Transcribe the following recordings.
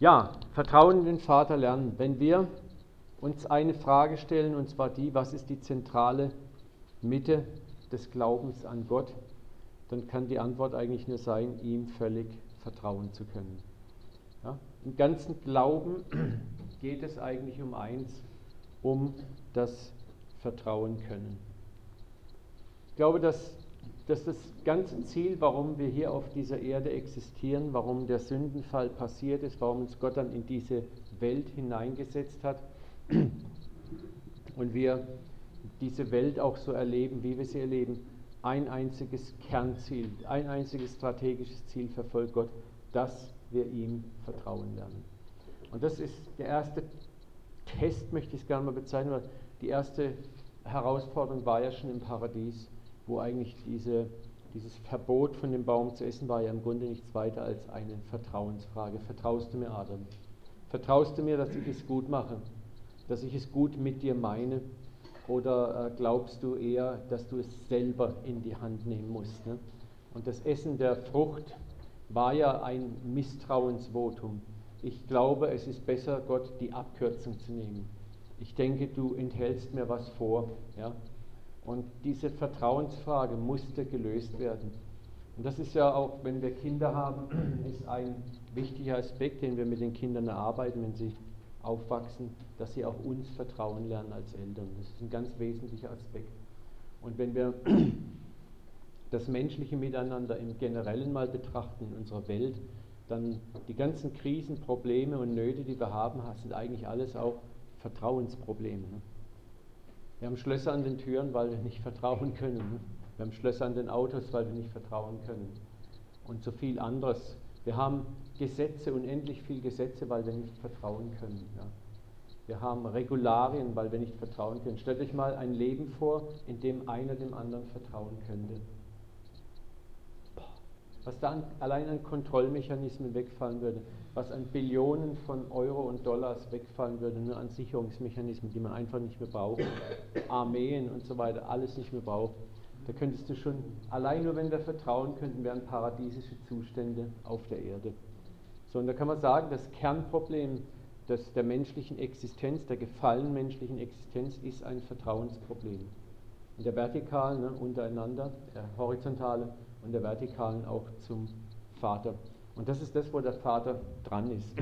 Ja, Vertrauen in den Vater lernen. Wenn wir uns eine Frage stellen, und zwar die, was ist die zentrale Mitte des Glaubens an Gott, dann kann die Antwort eigentlich nur sein, ihm völlig vertrauen zu können. Ja? Im ganzen Glauben geht es eigentlich um eins, um das Vertrauen können. Ich glaube, dass, dass das ganze Ziel, warum wir hier auf dieser Erde existieren, warum der Sündenfall passiert ist, warum uns Gott dann in diese Welt hineingesetzt hat. Und wir diese Welt auch so erleben, wie wir sie erleben, ein einziges Kernziel, ein einziges strategisches Ziel verfolgt Gott, dass wir ihm vertrauen lernen. Und das ist der erste Test, möchte ich es gerne mal bezeichnen, weil die erste Herausforderung war ja schon im Paradies, wo eigentlich diese, dieses Verbot von dem Baum zu essen war ja im Grunde nichts weiter als eine Vertrauensfrage. Vertraust du mir, Adam? Vertraust du mir, dass ich es gut mache? Dass ich es gut mit dir meine? Oder äh, glaubst du eher, dass du es selber in die Hand nehmen musst? Ne? Und das Essen der Frucht war ja ein Misstrauensvotum. Ich glaube, es ist besser, Gott die Abkürzung zu nehmen. Ich denke, du enthältst mir was vor. Ja? Und diese Vertrauensfrage musste gelöst werden. Und das ist ja auch, wenn wir Kinder haben, ist ein wichtiger Aspekt, den wir mit den Kindern erarbeiten, wenn sie aufwachsen, dass sie auch uns vertrauen lernen als Eltern. Das ist ein ganz wesentlicher Aspekt. Und wenn wir das menschliche Miteinander im Generellen mal betrachten in unserer Welt, dann die ganzen Krisen, Probleme und Nöte, die wir haben, sind eigentlich alles auch Vertrauensprobleme. Ne? Wir haben Schlösser an den Türen, weil wir nicht vertrauen können. Ne? Wir haben Schlösser an den Autos, weil wir nicht vertrauen können. Und so viel anderes. Wir haben Gesetze, unendlich viel Gesetze, weil wir nicht vertrauen können. Ja? Wir haben Regularien, weil wir nicht vertrauen können. Stellt euch mal ein Leben vor, in dem einer dem anderen vertrauen könnte was da an, allein an Kontrollmechanismen wegfallen würde, was an Billionen von Euro und Dollars wegfallen würde, nur an Sicherungsmechanismen, die man einfach nicht mehr braucht, Armeen und so weiter, alles nicht mehr braucht. Da könntest du schon, allein nur wenn wir vertrauen könnten, wären paradiesische Zustände auf der Erde. So, und da kann man sagen, das Kernproblem des, der menschlichen Existenz, der gefallenen menschlichen Existenz, ist ein Vertrauensproblem. In der vertikalen, ne, untereinander, der horizontale und der vertikalen auch zum Vater. Und das ist das, wo der Vater dran ist.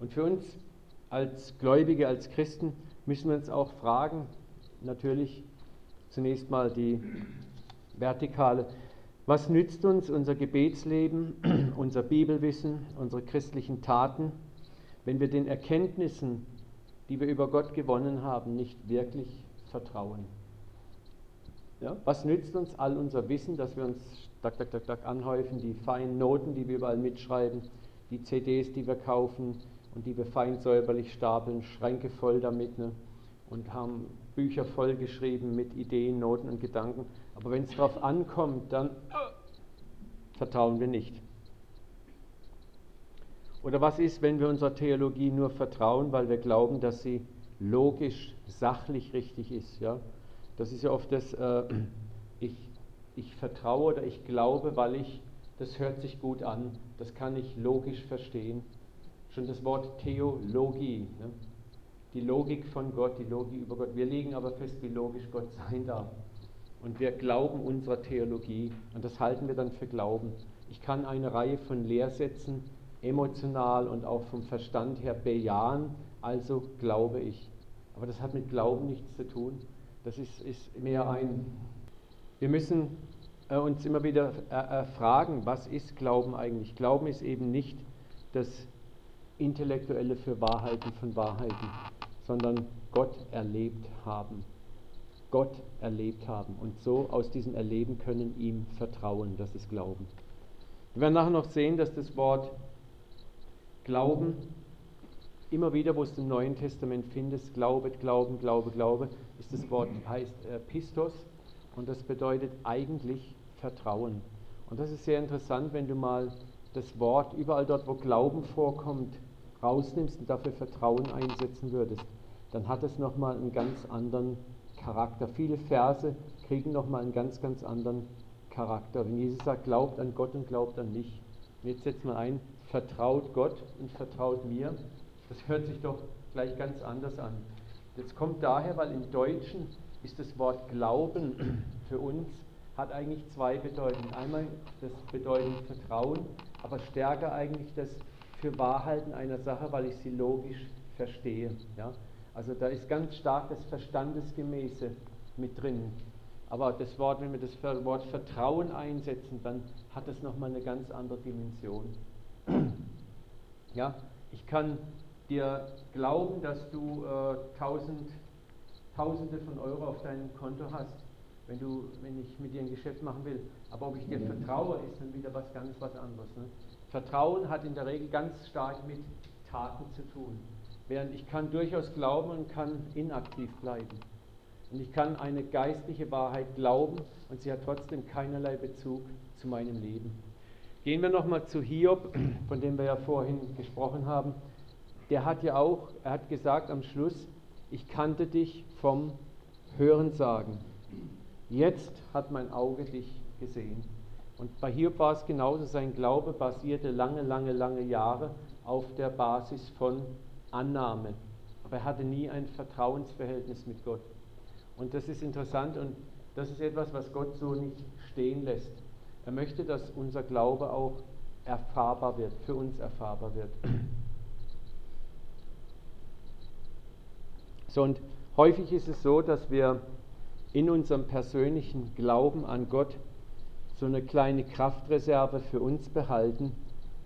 Und für uns als Gläubige, als Christen müssen wir uns auch fragen, natürlich zunächst mal die vertikale, was nützt uns unser Gebetsleben, unser Bibelwissen, unsere christlichen Taten, wenn wir den Erkenntnissen, die wir über Gott gewonnen haben, nicht wirklich vertrauen? Ja? Was nützt uns all unser Wissen, dass wir uns tak, tak, tak, tak anhäufen, die feinen Noten, die wir überall mitschreiben, die CDs, die wir kaufen und die wir fein säuberlich stapeln, Schränke voll damit ne? und haben Bücher voll geschrieben mit Ideen, Noten und Gedanken. Aber wenn es darauf ankommt, dann vertrauen wir nicht. Oder was ist, wenn wir unserer Theologie nur vertrauen, weil wir glauben, dass sie logisch, sachlich richtig ist? Ja? Das ist ja oft das, äh, ich, ich vertraue oder ich glaube, weil ich, das hört sich gut an, das kann ich logisch verstehen. Schon das Wort Theologie, ne? die Logik von Gott, die Logik über Gott. Wir legen aber fest, wie logisch Gott sein darf. Und wir glauben unserer Theologie und das halten wir dann für Glauben. Ich kann eine Reihe von Lehrsätzen emotional und auch vom Verstand her bejahen, also glaube ich. Aber das hat mit Glauben nichts zu tun. Das ist, ist mehr ein, wir müssen äh, uns immer wieder äh, äh, fragen, was ist Glauben eigentlich? Glauben ist eben nicht das Intellektuelle für Wahrheiten von Wahrheiten, sondern Gott erlebt haben. Gott erlebt haben und so aus diesem Erleben können ihm vertrauen, das ist Glauben. Wir werden nachher noch sehen, dass das Wort Glauben immer wieder, wo es im Neuen Testament findest, Glaube, Glauben, Glaube, Glaube, ist das Wort, heißt äh, Pistos und das bedeutet eigentlich Vertrauen. Und das ist sehr interessant, wenn du mal das Wort überall dort, wo Glauben vorkommt, rausnimmst und dafür Vertrauen einsetzen würdest, dann hat es nochmal einen ganz anderen Charakter. Viele Verse kriegen nochmal einen ganz, ganz anderen Charakter. Wenn Jesus sagt, glaubt an Gott und glaubt an mich. Und jetzt setzt mal ein, vertraut Gott und vertraut mir. Das hört sich doch gleich ganz anders an. Das kommt daher, weil im Deutschen ist das Wort Glauben für uns, hat eigentlich zwei Bedeutungen. Einmal das Bedeuten Vertrauen, aber stärker eigentlich das für Wahrhalten einer Sache, weil ich sie logisch verstehe. Ja? Also da ist ganz stark das Verstandesgemäße mit drin. Aber das Wort, wenn wir das Wort Vertrauen einsetzen, dann hat es nochmal eine ganz andere Dimension. Ja, ich kann dir glauben, dass du äh, tausend, Tausende von Euro auf deinem Konto hast, wenn, du, wenn ich mit dir ein Geschäft machen will. Aber ob ich dir vertraue, ist dann wieder was ganz was anderes. Ne? Vertrauen hat in der Regel ganz stark mit Taten zu tun. Während ich kann durchaus glauben und kann inaktiv bleiben. Und ich kann eine geistliche Wahrheit glauben und sie hat trotzdem keinerlei Bezug zu meinem Leben. Gehen wir nochmal zu Hiob, von dem wir ja vorhin gesprochen haben. Der hat ja auch, er hat gesagt am Schluss, ich kannte dich vom Hörensagen. Jetzt hat mein Auge dich gesehen. Und bei Hiob war es genauso, sein Glaube basierte lange, lange, lange Jahre auf der Basis von Annahme. Aber er hatte nie ein Vertrauensverhältnis mit Gott. Und das ist interessant und das ist etwas, was Gott so nicht stehen lässt. Er möchte, dass unser Glaube auch erfahrbar wird, für uns erfahrbar wird. So, und häufig ist es so, dass wir in unserem persönlichen Glauben an Gott so eine kleine Kraftreserve für uns behalten,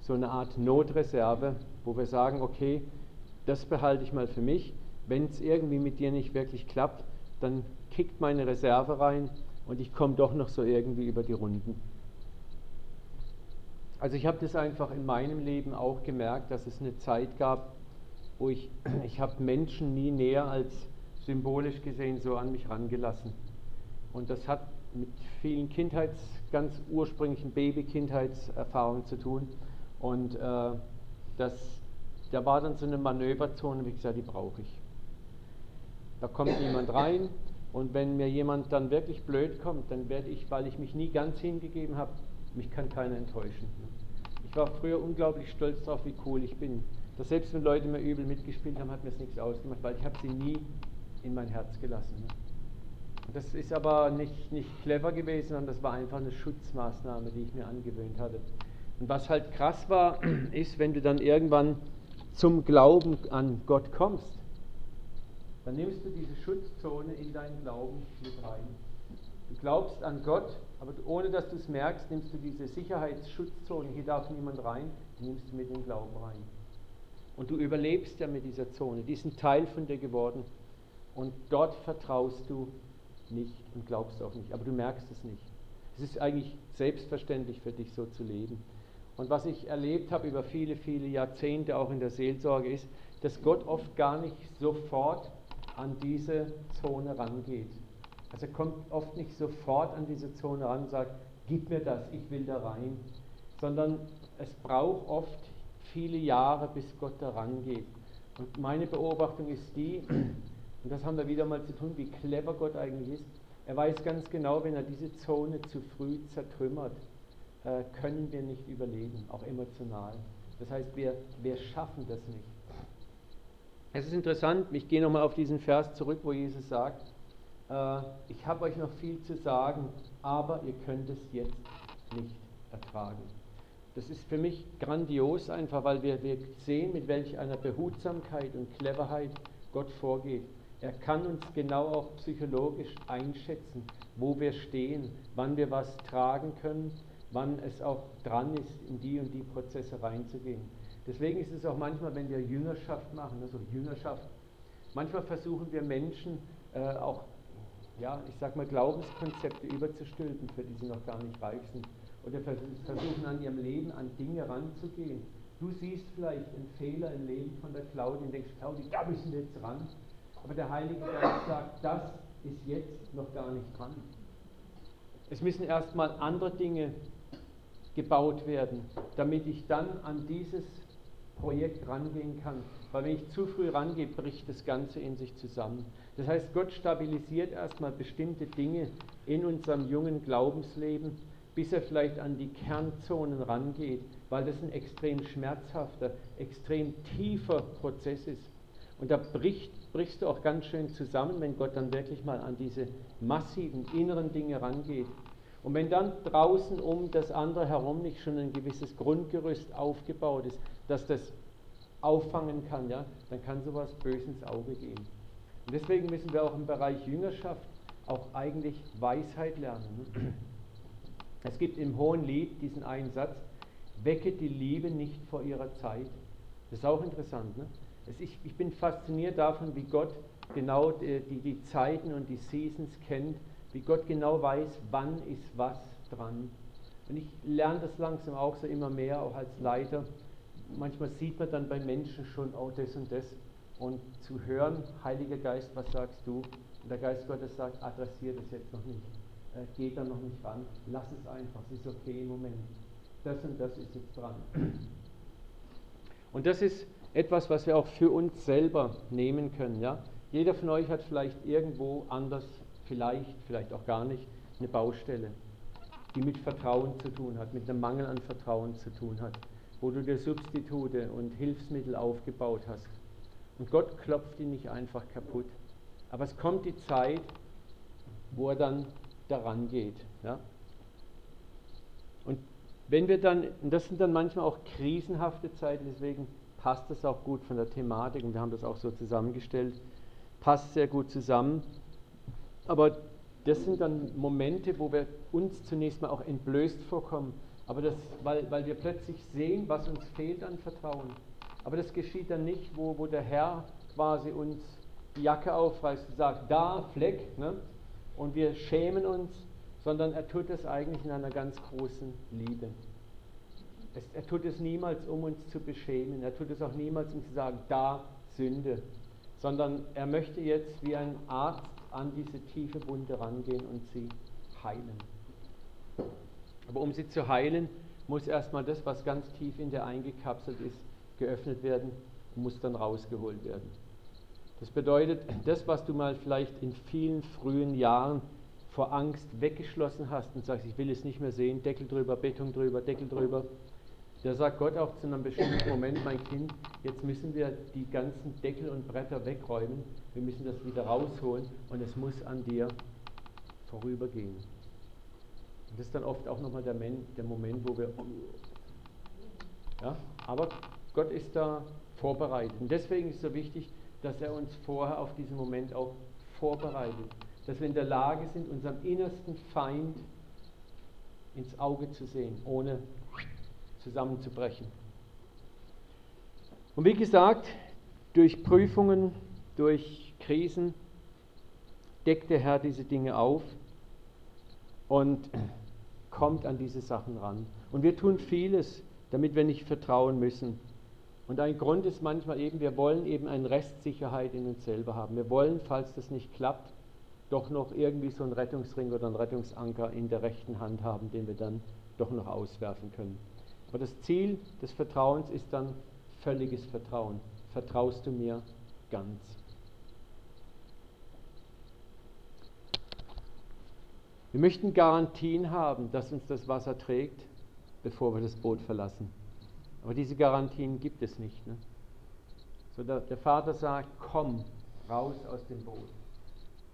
so eine Art Notreserve, wo wir sagen, okay, das behalte ich mal für mich. Wenn es irgendwie mit dir nicht wirklich klappt, dann kickt meine Reserve rein und ich komme doch noch so irgendwie über die Runden. Also ich habe das einfach in meinem Leben auch gemerkt, dass es eine Zeit gab, wo ich, ich habe Menschen nie näher als symbolisch gesehen so an mich rangelassen. Und das hat mit vielen Kindheits, ganz ursprünglichen Baby-Kindheitserfahrungen zu tun. Und äh, das, da war dann so eine Manöverzone, wie gesagt, die brauche ich. Da kommt jemand rein und wenn mir jemand dann wirklich blöd kommt, dann werde ich, weil ich mich nie ganz hingegeben habe, mich kann keiner enttäuschen. Ich war früher unglaublich stolz darauf, wie cool ich bin. Dass selbst wenn Leute mir übel mitgespielt haben, hat mir das nichts ausgemacht, weil ich habe sie nie in mein Herz gelassen. Und das ist aber nicht, nicht clever gewesen, sondern das war einfach eine Schutzmaßnahme, die ich mir angewöhnt hatte. Und was halt krass war, ist, wenn du dann irgendwann zum Glauben an Gott kommst, dann nimmst du diese Schutzzone in deinen Glauben mit rein. Du glaubst an Gott, aber ohne dass du es merkst, nimmst du diese Sicherheitsschutzzone, hier darf niemand rein, nimmst du mit dem Glauben rein. Und du überlebst ja mit dieser Zone, die ist ein Teil von dir geworden. Und dort vertraust du nicht und glaubst auch nicht, aber du merkst es nicht. Es ist eigentlich selbstverständlich für dich so zu leben. Und was ich erlebt habe über viele, viele Jahrzehnte auch in der Seelsorge ist, dass Gott oft gar nicht sofort an diese Zone rangeht. Also er kommt oft nicht sofort an diese Zone ran und sagt, gib mir das, ich will da rein, sondern es braucht oft viele Jahre, bis Gott da rangeht. Und meine Beobachtung ist die, und das haben wir wieder mal zu tun, wie clever Gott eigentlich ist. Er weiß ganz genau, wenn er diese Zone zu früh zertrümmert, äh, können wir nicht überleben, auch emotional. Das heißt, wir, wir schaffen das nicht. Es ist interessant, ich gehe nochmal auf diesen Vers zurück, wo Jesus sagt, äh, ich habe euch noch viel zu sagen, aber ihr könnt es jetzt nicht ertragen. Das ist für mich grandios einfach, weil wir, wir sehen, mit welch einer Behutsamkeit und Cleverheit Gott vorgeht. Er kann uns genau auch psychologisch einschätzen, wo wir stehen, wann wir was tragen können, wann es auch dran ist, in die und die Prozesse reinzugehen. Deswegen ist es auch manchmal, wenn wir Jüngerschaft machen, also Jüngerschaft, manchmal versuchen wir Menschen äh, auch, ja, ich sag mal, Glaubenskonzepte überzustülpen, für die sie noch gar nicht reif sind. Oder versuchen an ihrem Leben an Dinge ranzugehen. Du siehst vielleicht einen Fehler im Leben von der Claudia und denkst, Claudia, da müssen wir jetzt ran. Aber der Heilige Geist sagt, das ist jetzt noch gar nicht dran. Es müssen erstmal andere Dinge gebaut werden, damit ich dann an dieses Projekt rangehen kann. Weil wenn ich zu früh rangehe, bricht das Ganze in sich zusammen. Das heißt, Gott stabilisiert erstmal bestimmte Dinge in unserem jungen Glaubensleben, bis er vielleicht an die Kernzonen rangeht, weil das ein extrem schmerzhafter, extrem tiefer Prozess ist. Und da bricht, brichst du auch ganz schön zusammen, wenn Gott dann wirklich mal an diese massiven inneren Dinge rangeht. Und wenn dann draußen um das andere herum nicht schon ein gewisses Grundgerüst aufgebaut ist, dass das auffangen kann, ja, dann kann sowas bös ins Auge gehen. Und deswegen müssen wir auch im Bereich Jüngerschaft auch eigentlich Weisheit lernen. Es gibt im Hohen Lied diesen einen Satz, wecke die Liebe nicht vor ihrer Zeit. Das ist auch interessant. Ne? Ich, ich, bin fasziniert davon, wie Gott genau die, die, die Zeiten und die Seasons kennt, wie Gott genau weiß, wann ist was dran. Und ich lerne das langsam auch so immer mehr, auch als Leiter. Manchmal sieht man dann bei Menschen schon, oh, das und das. Und zu hören, Heiliger Geist, was sagst du? Und der Geist Gottes sagt, adressiert es jetzt noch nicht. Äh, geht da noch nicht ran. Lass es einfach, es ist okay im Moment. Das und das ist jetzt dran. Und das ist etwas, was wir auch für uns selber nehmen können. Ja? Jeder von euch hat vielleicht irgendwo anders, vielleicht, vielleicht auch gar nicht, eine Baustelle, die mit Vertrauen zu tun hat, mit einem Mangel an Vertrauen zu tun hat, wo du dir Substitute und Hilfsmittel aufgebaut hast. Und Gott klopft ihn nicht einfach kaputt. Aber es kommt die Zeit, wo er dann daran geht. Ja? Und wenn wir dann, und das sind dann manchmal auch krisenhafte Zeiten, deswegen passt das auch gut von der Thematik und wir haben das auch so zusammengestellt, passt sehr gut zusammen. Aber das sind dann Momente, wo wir uns zunächst mal auch entblößt vorkommen, aber das, weil, weil wir plötzlich sehen, was uns fehlt an Vertrauen. Aber das geschieht dann nicht, wo, wo der Herr quasi uns die Jacke aufreißt und sagt, da, Fleck, ne? Und wir schämen uns, sondern er tut es eigentlich in einer ganz großen Liebe. Es, er tut es niemals, um uns zu beschämen. Er tut es auch niemals, um zu sagen, da Sünde. Sondern er möchte jetzt wie ein Arzt an diese tiefe Wunde rangehen und sie heilen. Aber um sie zu heilen, muss erstmal das, was ganz tief in der eingekapselt ist, geöffnet werden und muss dann rausgeholt werden. Das bedeutet, das, was du mal vielleicht in vielen frühen Jahren vor Angst weggeschlossen hast und sagst, ich will es nicht mehr sehen, Deckel drüber, Beton drüber, Deckel drüber, da sagt Gott auch zu einem bestimmten Moment, mein Kind, jetzt müssen wir die ganzen Deckel und Bretter wegräumen, wir müssen das wieder rausholen und es muss an dir vorübergehen. Und das ist dann oft auch nochmal der, der Moment, wo wir... Ja, aber Gott ist da vorbereitet. Und deswegen ist es so wichtig, dass er uns vorher auf diesen Moment auch vorbereitet. Dass wir in der Lage sind, unserem innersten Feind ins Auge zu sehen, ohne zusammenzubrechen. Und wie gesagt, durch Prüfungen, durch Krisen deckt der Herr diese Dinge auf und kommt an diese Sachen ran. Und wir tun vieles, damit wir nicht vertrauen müssen. Und ein Grund ist manchmal eben, wir wollen eben eine Restsicherheit in uns selber haben. Wir wollen, falls das nicht klappt, doch noch irgendwie so einen Rettungsring oder einen Rettungsanker in der rechten Hand haben, den wir dann doch noch auswerfen können. Aber das Ziel des Vertrauens ist dann völliges Vertrauen. Vertraust du mir ganz? Wir möchten Garantien haben, dass uns das Wasser trägt, bevor wir das Boot verlassen. Aber diese Garantien gibt es nicht. Ne? So der, der Vater sagt, komm raus aus dem Boot.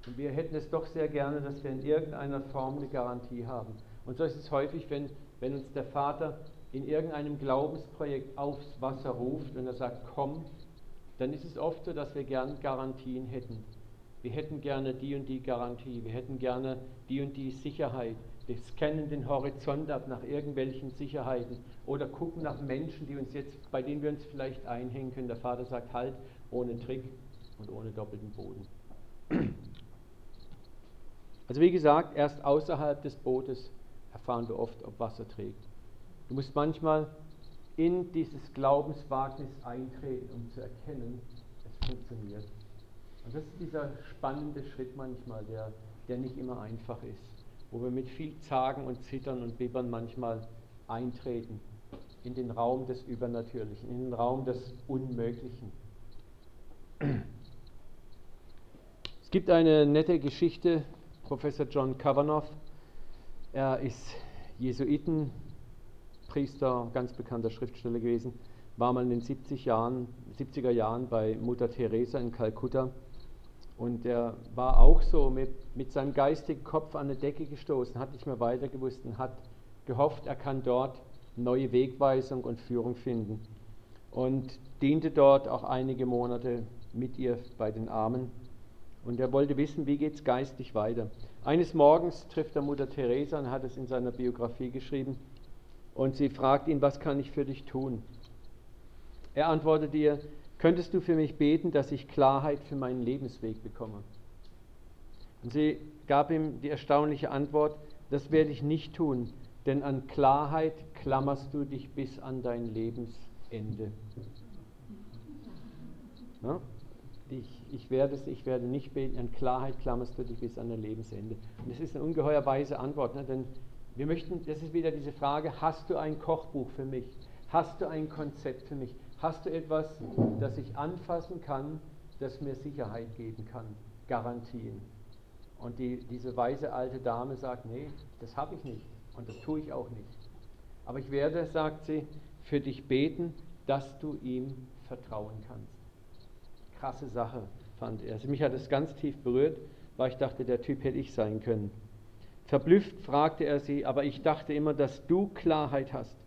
Und wir hätten es doch sehr gerne, dass wir in irgendeiner Form eine Garantie haben. Und so ist es häufig, wenn, wenn uns der Vater in irgendeinem Glaubensprojekt aufs Wasser ruft und er sagt, komm, dann ist es oft so, dass wir gern Garantien hätten. Wir hätten gerne die und die Garantie, wir hätten gerne die und die Sicherheit, wir scannen den Horizont ab nach irgendwelchen Sicherheiten oder gucken nach Menschen, die uns jetzt, bei denen wir uns vielleicht einhängen können. Der Vater sagt halt, ohne Trick und ohne doppelten Boden. Also wie gesagt, erst außerhalb des Bootes erfahren wir oft, ob Wasser trägt. Du musst manchmal in dieses Glaubenswagnis eintreten, um zu erkennen, es funktioniert. Und das ist dieser spannende Schritt manchmal, der, der nicht immer einfach ist wo wir mit viel Zagen und Zittern und Bibbern manchmal eintreten. In den Raum des Übernatürlichen, in den Raum des Unmöglichen. Es gibt eine nette Geschichte, Professor John Kavanaugh, er ist Jesuitenprediger Priester, ganz bekannter Schriftsteller gewesen, war mal in den 70 Jahren, 70er Jahren bei Mutter Teresa in Kalkutta und er war auch so mit, mit seinem geistigen Kopf an eine Decke gestoßen, hat nicht mehr weiter gewusst und hat gehofft, er kann dort neue Wegweisung und Führung finden. Und diente dort auch einige Monate mit ihr bei den Armen. Und er wollte wissen, wie geht es geistig weiter. Eines Morgens trifft er Mutter Teresa und hat es in seiner Biografie geschrieben. Und sie fragt ihn, was kann ich für dich tun? Er antwortet ihr, könntest du für mich beten, dass ich Klarheit für meinen Lebensweg bekomme? Und sie gab ihm die erstaunliche Antwort, das werde ich nicht tun, denn an Klarheit klammerst du dich bis an dein Lebensende. Ja? Ich, ich, werde, ich werde nicht beten, an Klarheit klammerst du dich bis an dein Lebensende. Und das ist eine ungeheuer weise Antwort, ne? denn wir möchten, das ist wieder diese Frage, hast du ein Kochbuch für mich? Hast du ein Konzept für mich? Hast du etwas, das ich anfassen kann, das mir Sicherheit geben kann? Garantien. Und die, diese weise alte Dame sagt, nee, das habe ich nicht und das tue ich auch nicht. Aber ich werde, sagt sie, für dich beten, dass du ihm vertrauen kannst. Krasse Sache, fand er. Also mich hat es ganz tief berührt, weil ich dachte, der Typ hätte ich sein können. Verblüfft fragte er sie, aber ich dachte immer, dass du Klarheit hast.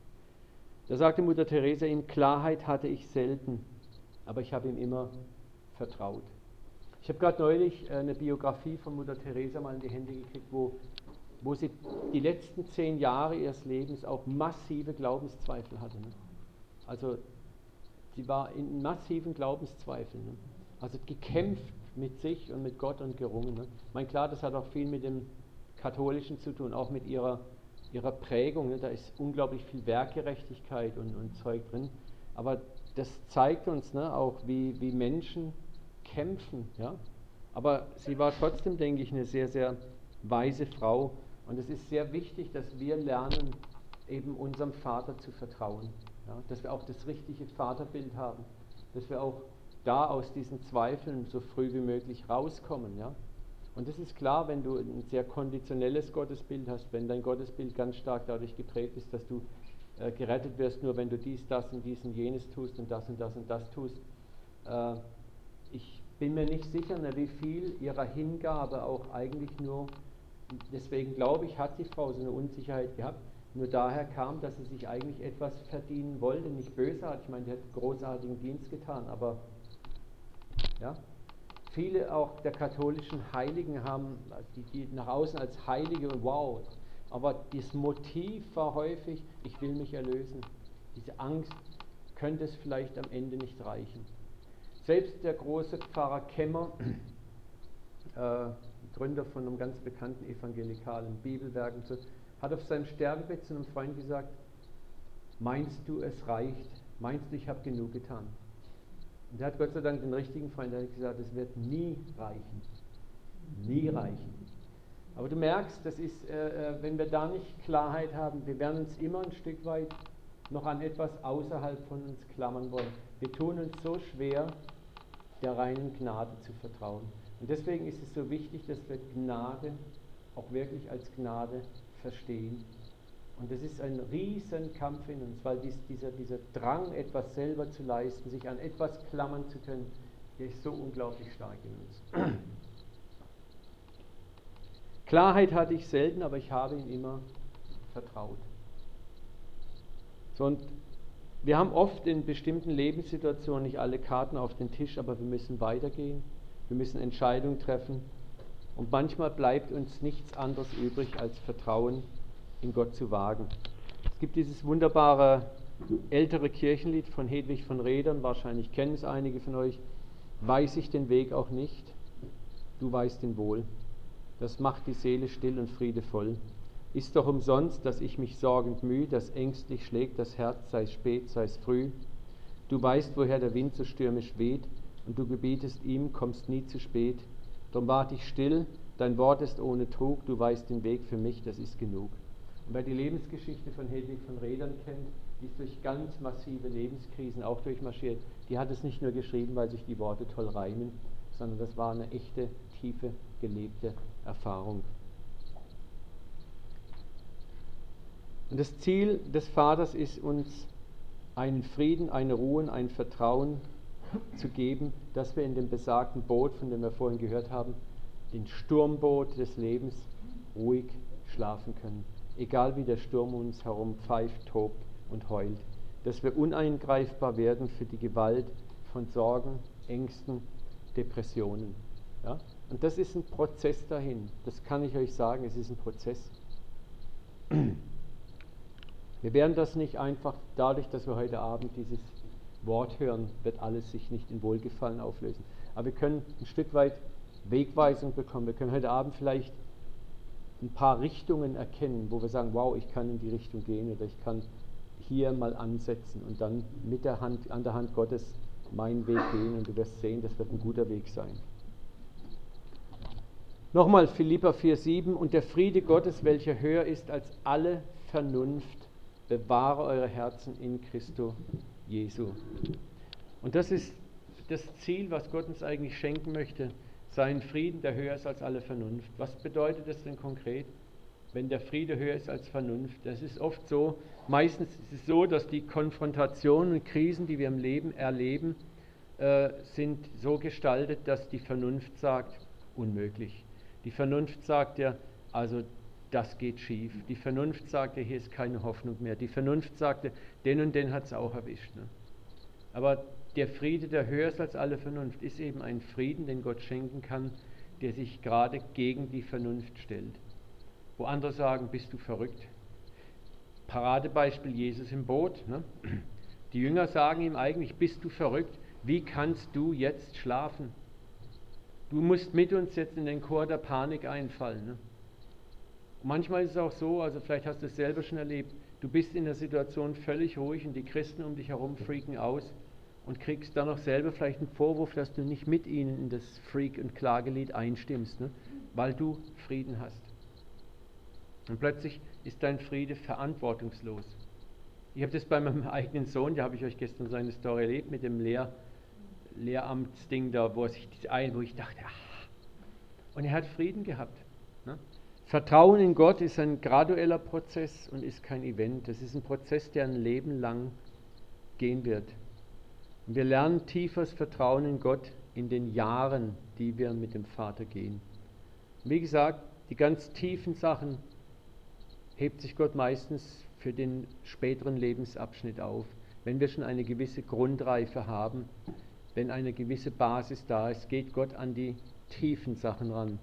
Da sagte Mutter Teresa ihm, Klarheit hatte ich selten, aber ich habe ihm immer vertraut. Ich habe gerade neulich äh, eine Biografie von Mutter Teresa mal in die Hände gekriegt, wo wo sie die letzten zehn Jahre ihres Lebens auch massive Glaubenszweifel hatte. Ne? Also sie war in massiven Glaubenszweifeln. Ne? Also gekämpft mit sich und mit Gott und gerungen. Ne? Ich meine, klar, das hat auch viel mit dem Katholischen zu tun, auch mit ihrer, ihrer Prägung. Ne? Da ist unglaublich viel Werkgerechtigkeit und, und Zeug drin. Aber das zeigt uns ne, auch, wie, wie Menschen kämpfen. Ja? Aber sie war trotzdem, denke ich, eine sehr, sehr weise Frau und es ist sehr wichtig, dass wir lernen, eben unserem Vater zu vertrauen. Ja, dass wir auch das richtige Vaterbild haben. Dass wir auch da aus diesen Zweifeln so früh wie möglich rauskommen. Ja? Und das ist klar, wenn du ein sehr konditionelles Gottesbild hast, wenn dein Gottesbild ganz stark dadurch geprägt ist, dass du äh, gerettet wirst, nur wenn du dies, das und dies und jenes tust und das und das und das tust. Äh, ich bin mir nicht sicher, ne, wie viel ihrer Hingabe auch eigentlich nur deswegen glaube ich, hat die Frau so eine Unsicherheit gehabt. Nur daher kam, dass sie sich eigentlich etwas verdienen wollte, nicht bösartig. Ich meine, die hat großartigen Dienst getan, aber ja, viele auch der katholischen Heiligen haben, die, die nach außen als Heilige, wow, aber das Motiv war häufig, ich will mich erlösen. Diese Angst könnte es vielleicht am Ende nicht reichen. Selbst der große Pfarrer Kemmer, äh, Gründer von einem ganz bekannten evangelikalen Bibelwerk, und so, hat auf seinem Sterbebett zu einem Freund gesagt, meinst du, es reicht? Meinst du, ich habe genug getan? Und er hat Gott sei Dank den richtigen Freund, der hat gesagt, es wird nie reichen. Nie reichen. Aber du merkst, das ist, äh, äh, wenn wir da nicht Klarheit haben, wir werden uns immer ein Stück weit noch an etwas außerhalb von uns klammern wollen. Wir tun uns so schwer, der reinen Gnade zu vertrauen. Und deswegen ist es so wichtig, dass wir Gnade auch wirklich als Gnade verstehen. Und das ist ein Riesenkampf in uns, weil dies, dieser, dieser Drang, etwas selber zu leisten, sich an etwas klammern zu können, der ist so unglaublich stark in uns. Klarheit hatte ich selten, aber ich habe ihm immer vertraut. So, und wir haben oft in bestimmten Lebenssituationen nicht alle Karten auf den Tisch, aber wir müssen weitergehen. Wir müssen Entscheidungen treffen. Und manchmal bleibt uns nichts anderes übrig, als Vertrauen in Gott zu wagen. Es gibt dieses wunderbare ältere Kirchenlied von Hedwig von Redern, wahrscheinlich kennen es einige von euch. Weiß ich den Weg auch nicht, du weißt ihn wohl. Das macht die Seele still und friedevoll. Ist doch umsonst, dass ich mich sorgend mühe, dass ängstlich schlägt das Herz, sei es spät, sei es früh. Du weißt, woher der Wind so stürmisch weht, und du gebietest ihm, kommst nie zu spät. Drum wart ich still, dein Wort ist ohne Trug, du weißt den Weg für mich, das ist genug. Und wer die Lebensgeschichte von Hedwig von Redern kennt, die ist durch ganz massive Lebenskrisen auch durchmarschiert. Die hat es nicht nur geschrieben, weil sich die Worte toll reimen, sondern das war eine echte, tiefe, gelebte Erfahrung. Und das Ziel des Vaters ist uns einen Frieden, eine Ruhe, ein Vertrauen zu geben, dass wir in dem besagten Boot, von dem wir vorhin gehört haben, den Sturmboot des Lebens ruhig schlafen können. Egal wie der Sturm uns herum pfeift, tobt und heult. Dass wir uneingreifbar werden für die Gewalt von Sorgen, Ängsten, Depressionen. Ja? Und das ist ein Prozess dahin. Das kann ich euch sagen, es ist ein Prozess. Wir werden das nicht einfach dadurch, dass wir heute Abend dieses Wort hören, wird alles sich nicht in Wohlgefallen auflösen. Aber wir können ein Stück weit Wegweisung bekommen. Wir können heute Abend vielleicht ein paar Richtungen erkennen, wo wir sagen, wow, ich kann in die Richtung gehen oder ich kann hier mal ansetzen und dann mit der Hand, an der Hand Gottes meinen Weg gehen und du wirst sehen, das wird ein guter Weg sein. Nochmal Philippa 4,7 und der Friede Gottes, welcher höher ist als alle Vernunft, bewahre eure Herzen in Christo Jesu. Und das ist das Ziel, was Gott uns eigentlich schenken möchte. Sein Frieden, der höher ist als alle Vernunft. Was bedeutet das denn konkret? Wenn der Friede höher ist als Vernunft. Das ist oft so, meistens ist es so, dass die Konfrontationen und Krisen, die wir im Leben erleben, äh, sind so gestaltet, dass die Vernunft sagt, unmöglich. Die Vernunft sagt ja, also das geht schief. Die Vernunft sagte, hier ist keine Hoffnung mehr. Die Vernunft sagte, den und den hat es auch erwischt. Ne? Aber der Friede, der höher ist als alle Vernunft, ist eben ein Frieden, den Gott schenken kann, der sich gerade gegen die Vernunft stellt. Wo andere sagen, bist du verrückt? Paradebeispiel Jesus im Boot. Ne? Die Jünger sagen ihm eigentlich, bist du verrückt? Wie kannst du jetzt schlafen? Du musst mit uns jetzt in den Chor der Panik einfallen. Ne? Manchmal ist es auch so, also vielleicht hast du es selber schon erlebt, du bist in der Situation völlig ruhig und die Christen um dich herum freaken aus und kriegst dann auch selber vielleicht einen Vorwurf, dass du nicht mit ihnen in das Freak- und Klagelied einstimmst, ne? weil du Frieden hast. Und plötzlich ist dein Friede verantwortungslos. Ich habe das bei meinem eigenen Sohn, da habe ich euch gestern seine Story erlebt, mit dem Lehr Lehramtsding da, wo er sich ein, wo ich dachte, ach, und er hat Frieden gehabt. Ne? Vertrauen in Gott ist ein gradueller Prozess und ist kein Event. Es ist ein Prozess, der ein Leben lang gehen wird. Und wir lernen tiefes Vertrauen in Gott in den Jahren, die wir mit dem Vater gehen. Wie gesagt, die ganz tiefen Sachen hebt sich Gott meistens für den späteren Lebensabschnitt auf. Wenn wir schon eine gewisse Grundreife haben, wenn eine gewisse Basis da ist, geht Gott an die tiefen Sachen ran.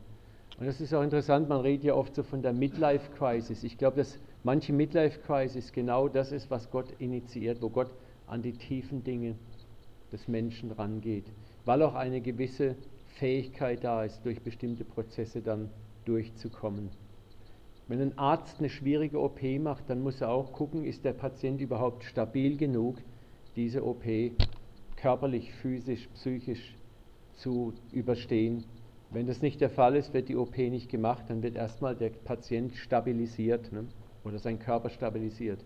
Und das ist auch interessant, man redet ja oft so von der Midlife Crisis. Ich glaube, dass manche Midlife Crisis genau das ist, was Gott initiiert, wo Gott an die tiefen Dinge des Menschen rangeht, weil auch eine gewisse Fähigkeit da ist, durch bestimmte Prozesse dann durchzukommen. Wenn ein Arzt eine schwierige OP macht, dann muss er auch gucken, ist der Patient überhaupt stabil genug, diese OP körperlich, physisch, psychisch zu überstehen wenn das nicht der Fall ist, wird die OP nicht gemacht, dann wird erstmal der Patient stabilisiert ne? oder sein Körper stabilisiert.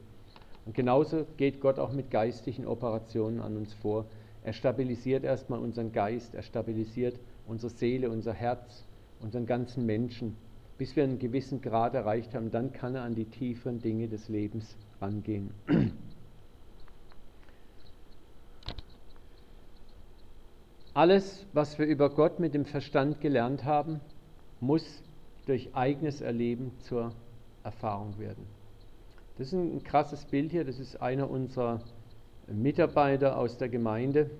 Und genauso geht Gott auch mit geistigen Operationen an uns vor. Er stabilisiert erstmal unseren Geist, er stabilisiert unsere Seele, unser Herz, unseren ganzen Menschen, bis wir einen gewissen Grad erreicht haben. Dann kann er an die tieferen Dinge des Lebens rangehen. Alles, was wir über Gott mit dem Verstand gelernt haben, muss durch eigenes Erleben zur Erfahrung werden. Das ist ein krasses Bild hier. Das ist einer unserer Mitarbeiter aus der Gemeinde.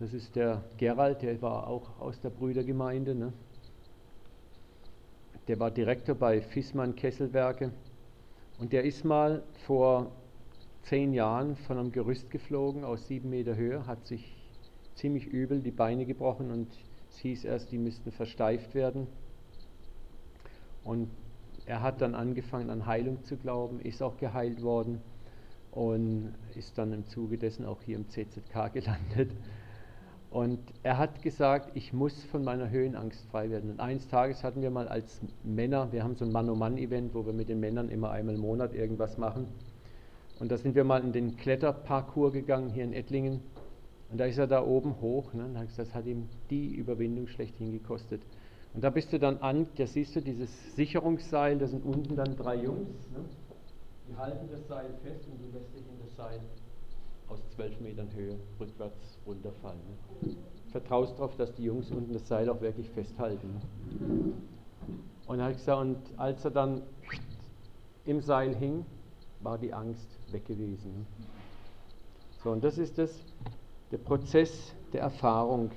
Das ist der Gerald, der war auch aus der Brüdergemeinde. Ne? Der war Direktor bei Fissmann Kesselwerke. Und der ist mal vor zehn Jahren von einem Gerüst geflogen aus sieben Meter Höhe, hat sich ziemlich übel die Beine gebrochen und es hieß erst, die müssten versteift werden. Und er hat dann angefangen an Heilung zu glauben, ist auch geheilt worden und ist dann im Zuge dessen auch hier im CZK gelandet. Und er hat gesagt, ich muss von meiner Höhenangst frei werden. Und eines Tages hatten wir mal als Männer, wir haben so ein Mann-um-Mann-Event, wo wir mit den Männern immer einmal im Monat irgendwas machen. Und da sind wir mal in den Kletterparcours gegangen hier in Ettlingen. Und da ist er da oben hoch, ne, und das hat ihm die Überwindung schlechthin gekostet. Und da bist du dann an, da siehst du dieses Sicherungsseil, da sind unten dann drei Jungs, ne, Die halten das Seil fest und du lässt dich in das Seil aus zwölf Metern Höhe rückwärts runterfallen. Ne? Vertraust darauf, dass die Jungs unten das Seil auch wirklich festhalten. Und, hat gesagt, und als er dann im Seil hing, war die Angst weg gewesen. So, und das ist das, der Prozess der Erfahrung.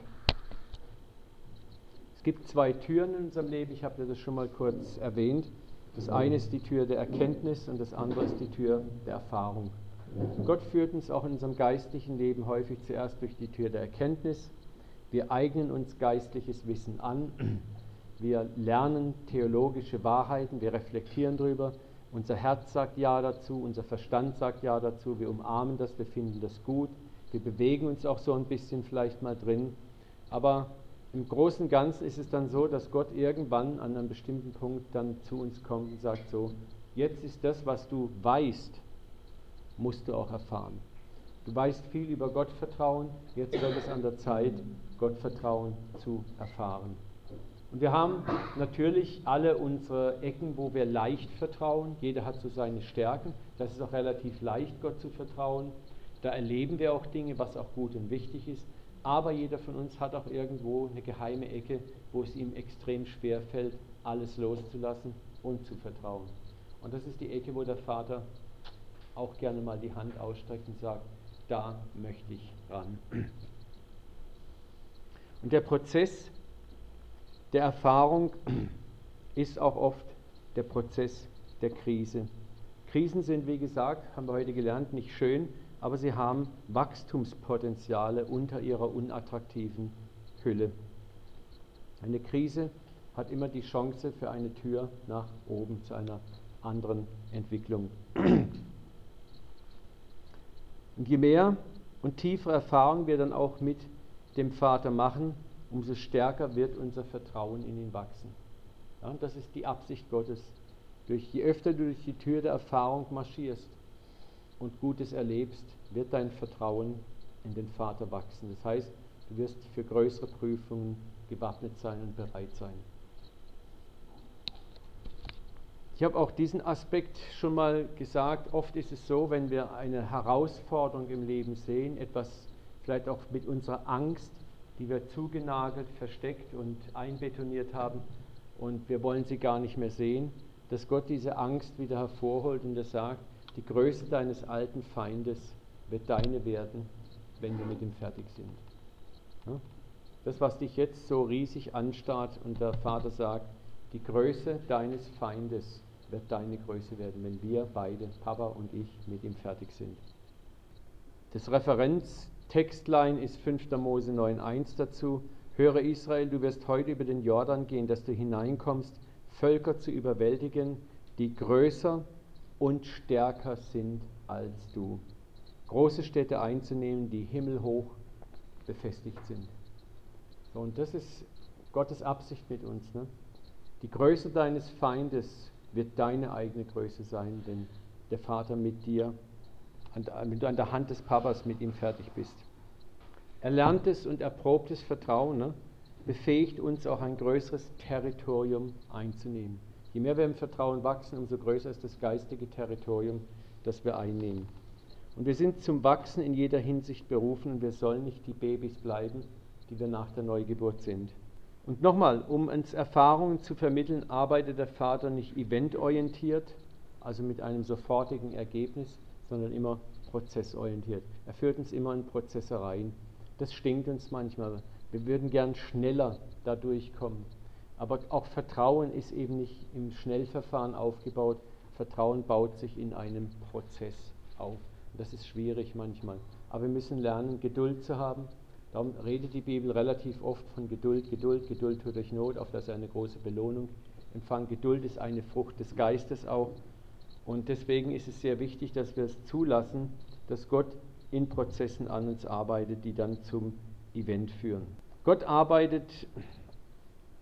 Es gibt zwei Türen in unserem Leben, ich habe das schon mal kurz erwähnt. Das eine ist die Tür der Erkenntnis und das andere ist die Tür der Erfahrung. Gott führt uns auch in unserem geistlichen Leben häufig zuerst durch die Tür der Erkenntnis. Wir eignen uns geistliches Wissen an. Wir lernen theologische Wahrheiten, wir reflektieren darüber. Unser Herz sagt Ja dazu, unser Verstand sagt Ja dazu, wir umarmen das, wir finden das gut. Wir bewegen uns auch so ein bisschen vielleicht mal drin. Aber im Großen und Ganzen ist es dann so, dass Gott irgendwann an einem bestimmten Punkt dann zu uns kommt und sagt so, jetzt ist das, was du weißt, musst du auch erfahren. Du weißt viel über Gottvertrauen, jetzt wird es an der Zeit, Gottvertrauen zu erfahren. Und wir haben natürlich alle unsere Ecken, wo wir leicht vertrauen. Jeder hat so seine Stärken. Das ist auch relativ leicht, Gott zu vertrauen. Da erleben wir auch Dinge, was auch gut und wichtig ist. Aber jeder von uns hat auch irgendwo eine geheime Ecke, wo es ihm extrem schwer fällt, alles loszulassen und zu vertrauen. Und das ist die Ecke, wo der Vater auch gerne mal die Hand ausstreckt und sagt, da möchte ich ran. Und der Prozess der Erfahrung ist auch oft der Prozess der Krise. Krisen sind, wie gesagt, haben wir heute gelernt, nicht schön, aber sie haben Wachstumspotenziale unter ihrer unattraktiven Hülle. Eine Krise hat immer die Chance für eine Tür nach oben zu einer anderen Entwicklung. Und je mehr und tiefere Erfahrungen wir dann auch mit dem Vater machen, umso stärker wird unser Vertrauen in ihn wachsen. Ja, und das ist die Absicht Gottes. Durch, je öfter du durch die Tür der Erfahrung marschierst und Gutes erlebst, wird dein Vertrauen in den Vater wachsen. Das heißt, du wirst für größere Prüfungen gewappnet sein und bereit sein. Ich habe auch diesen Aspekt schon mal gesagt. Oft ist es so, wenn wir eine Herausforderung im Leben sehen, etwas vielleicht auch mit unserer Angst, die wir zugenagelt, versteckt und einbetoniert haben und wir wollen sie gar nicht mehr sehen, dass Gott diese Angst wieder hervorholt und er sagt, die Größe deines alten Feindes wird deine werden, wenn wir mit ihm fertig sind. Das, was dich jetzt so riesig anstarrt und der Vater sagt, die Größe deines Feindes wird deine Größe werden, wenn wir beide, Papa und ich, mit ihm fertig sind. Das Referenztextlein ist 5. Mose 9.1 dazu. Höre Israel, du wirst heute über den Jordan gehen, dass du hineinkommst, Völker zu überwältigen, die größer und stärker sind als du. Große Städte einzunehmen, die himmelhoch befestigt sind. So, und das ist Gottes Absicht mit uns. Ne? Die Größe deines Feindes wird deine eigene Größe sein, wenn der Vater mit dir, wenn du an der Hand des Papas mit ihm fertig bist. Erlerntes und erprobtes Vertrauen ne, befähigt uns auch ein größeres Territorium einzunehmen. Je mehr wir im Vertrauen wachsen, umso größer ist das geistige Territorium, das wir einnehmen. Und wir sind zum Wachsen in jeder Hinsicht berufen und wir sollen nicht die Babys bleiben, die wir nach der Neugeburt sind. Und nochmal, um uns Erfahrungen zu vermitteln, arbeitet der Vater nicht eventorientiert, also mit einem sofortigen Ergebnis, sondern immer prozessorientiert. Er führt uns immer in Prozesse rein. Das stinkt uns manchmal. Wir würden gern schneller da durchkommen. Aber auch Vertrauen ist eben nicht im Schnellverfahren aufgebaut. Vertrauen baut sich in einem Prozess auf. Das ist schwierig manchmal. Aber wir müssen lernen, Geduld zu haben, Darum redet die Bibel relativ oft von Geduld, Geduld, Geduld tut durch Not, auf dass er eine große Belohnung empfangen. Geduld ist eine Frucht des Geistes auch. Und deswegen ist es sehr wichtig, dass wir es zulassen, dass Gott in Prozessen an uns arbeitet, die dann zum Event führen. Gott arbeitet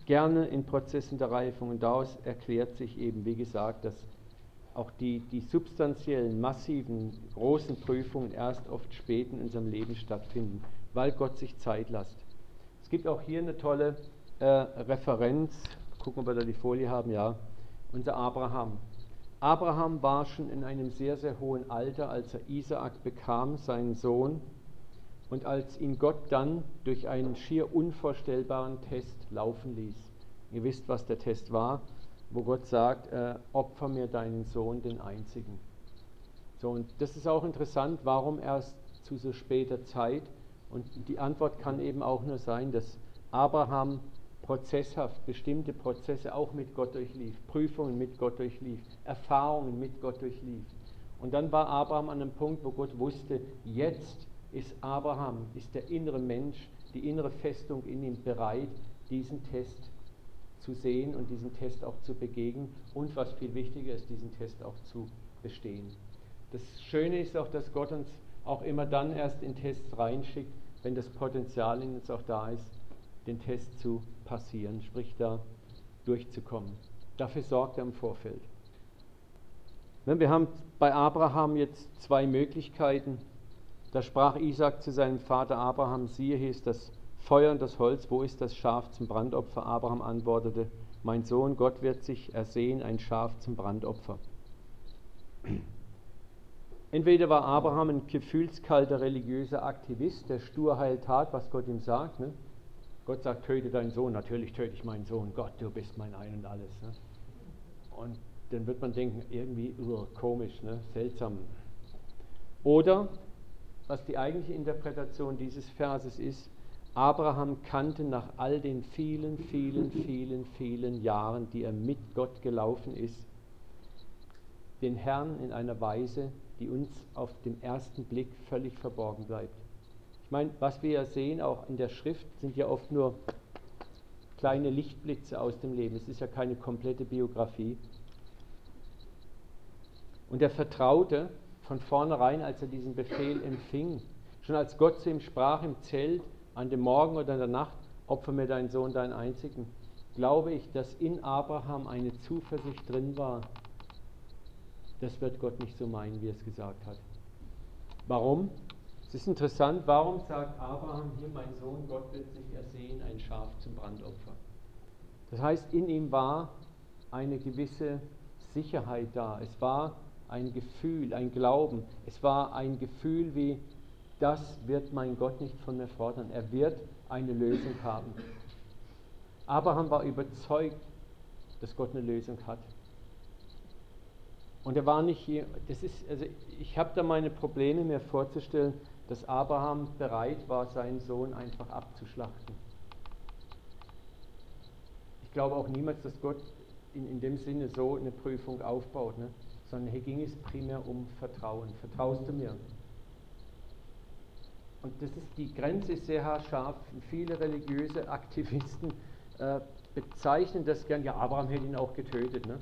gerne in Prozessen der Reifung und daraus erklärt sich eben, wie gesagt, dass auch die, die substanziellen, massiven, großen Prüfungen erst oft spät in unserem Leben stattfinden weil Gott sich Zeit lässt. Es gibt auch hier eine tolle äh, Referenz, gucken, ob wir da die Folie haben, ja, unser Abraham. Abraham war schon in einem sehr, sehr hohen Alter, als er Isaak bekam, seinen Sohn, und als ihn Gott dann durch einen schier unvorstellbaren Test laufen ließ. Ihr wisst, was der Test war, wo Gott sagt, äh, opfer mir deinen Sohn, den einzigen. So, und das ist auch interessant, warum erst zu so später Zeit. Und die Antwort kann eben auch nur sein, dass Abraham prozesshaft bestimmte Prozesse auch mit Gott durchlief, Prüfungen mit Gott durchlief, Erfahrungen mit Gott durchlief. Und dann war Abraham an einem Punkt, wo Gott wusste, jetzt ist Abraham, ist der innere Mensch, die innere Festung in ihm bereit, diesen Test zu sehen und diesen Test auch zu begegnen und was viel wichtiger ist, diesen Test auch zu bestehen. Das Schöne ist auch, dass Gott uns auch immer dann erst in Tests reinschickt, wenn das Potenzial in uns auch da ist, den Test zu passieren, sprich da durchzukommen. Dafür sorgt er im Vorfeld. Wir haben bei Abraham jetzt zwei Möglichkeiten. Da sprach Isaac zu seinem Vater Abraham, siehe, hier ist das Feuer und das Holz, wo ist das Schaf zum Brandopfer? Abraham antwortete, mein Sohn, Gott wird sich ersehen, ein Schaf zum Brandopfer. Entweder war Abraham ein gefühlskalter religiöser Aktivist, der stur tat, was Gott ihm sagt. Ne? Gott sagt, töte deinen Sohn, natürlich töte ich meinen Sohn, Gott, du bist mein Ein und alles. Ne? Und dann wird man denken, irgendwie uh, komisch, ne? seltsam. Oder, was die eigentliche Interpretation dieses Verses ist, Abraham kannte nach all den vielen, vielen, vielen, vielen Jahren, die er mit Gott gelaufen ist, den Herrn in einer Weise, die uns auf den ersten Blick völlig verborgen bleibt meine, was wir ja sehen, auch in der Schrift, sind ja oft nur kleine Lichtblitze aus dem Leben. Es ist ja keine komplette Biografie. Und er vertraute von vornherein, als er diesen Befehl empfing, schon als Gott zu ihm sprach im Zelt, an dem Morgen oder in der Nacht, opfer mir deinen Sohn, deinen einzigen, glaube ich, dass in Abraham eine Zuversicht drin war. Das wird Gott nicht so meinen, wie er es gesagt hat. Warum? Es ist interessant, warum sagt Abraham hier, mein Sohn, Gott wird sich ersehen, ein Schaf zum Brandopfer. Das heißt, in ihm war eine gewisse Sicherheit da. Es war ein Gefühl, ein Glauben. Es war ein Gefühl wie, das wird mein Gott nicht von mir fordern. Er wird eine Lösung haben. Abraham war überzeugt, dass Gott eine Lösung hat. Und er war nicht hier, das ist, also ich habe da meine Probleme mir vorzustellen, dass Abraham bereit war, seinen Sohn einfach abzuschlachten. Ich glaube auch niemals, dass Gott in, in dem Sinne so eine Prüfung aufbaut, ne? Sondern hier ging es primär um Vertrauen. Vertraust du mir? Und das ist, die Grenze ist sehr haarscharf. Viele religiöse Aktivisten äh, bezeichnen das gern, ja, Abraham hätte ihn auch getötet. Ne?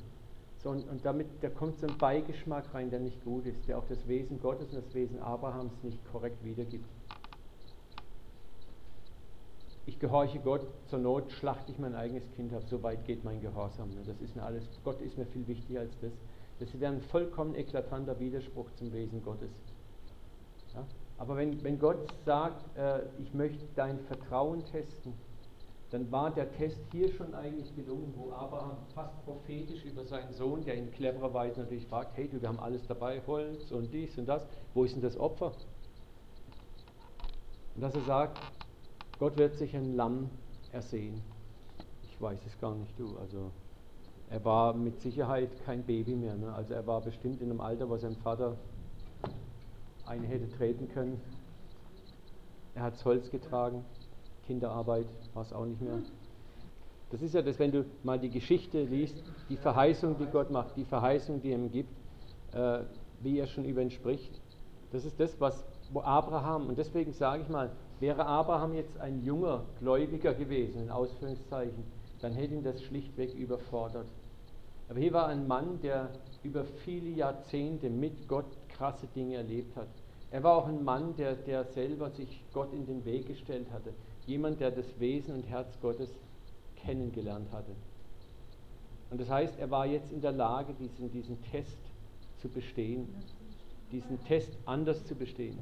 So, und, und damit, da kommt so ein Beigeschmack rein, der nicht gut ist, der auch das Wesen Gottes und das Wesen Abrahams nicht korrekt wiedergibt. Ich gehorche Gott, zur Not schlachte ich mein eigenes Kind ab, so weit geht mein Gehorsam. Ne? Das ist mir alles, Gott ist mir viel wichtiger als das. Das wäre ein vollkommen eklatanter Widerspruch zum Wesen Gottes. Ja? Aber wenn, wenn Gott sagt, äh, ich möchte dein Vertrauen testen, dann war der Test hier schon eigentlich gelungen, wo Abraham fast prophetisch über seinen Sohn, der in cleverer Weise natürlich fragt, hey du, wir haben alles dabei, Holz und dies und das, wo ist denn das Opfer? Und dass er sagt, Gott wird sich ein Lamm ersehen. Ich weiß es gar nicht, du. Also er war mit Sicherheit kein Baby mehr. Ne? Also er war bestimmt in einem Alter, wo sein Vater einen hätte treten können. Er hat Holz getragen. Kinderarbeit war es auch nicht mehr. Das ist ja das, wenn du mal die Geschichte liest, die Verheißung, die Gott macht, die Verheißung, die er ihm gibt, äh, wie er schon über ihn spricht. Das ist das, was wo Abraham, und deswegen sage ich mal, wäre Abraham jetzt ein junger Gläubiger gewesen, in Ausführungszeichen, dann hätte ihn das schlichtweg überfordert. Aber hier war ein Mann, der über viele Jahrzehnte mit Gott krasse Dinge erlebt hat. Er war auch ein Mann, der, der selber sich Gott in den Weg gestellt hatte jemand, der das Wesen und Herz Gottes kennengelernt hatte. Und das heißt, er war jetzt in der Lage, diesen, diesen Test zu bestehen, diesen Test anders zu bestehen.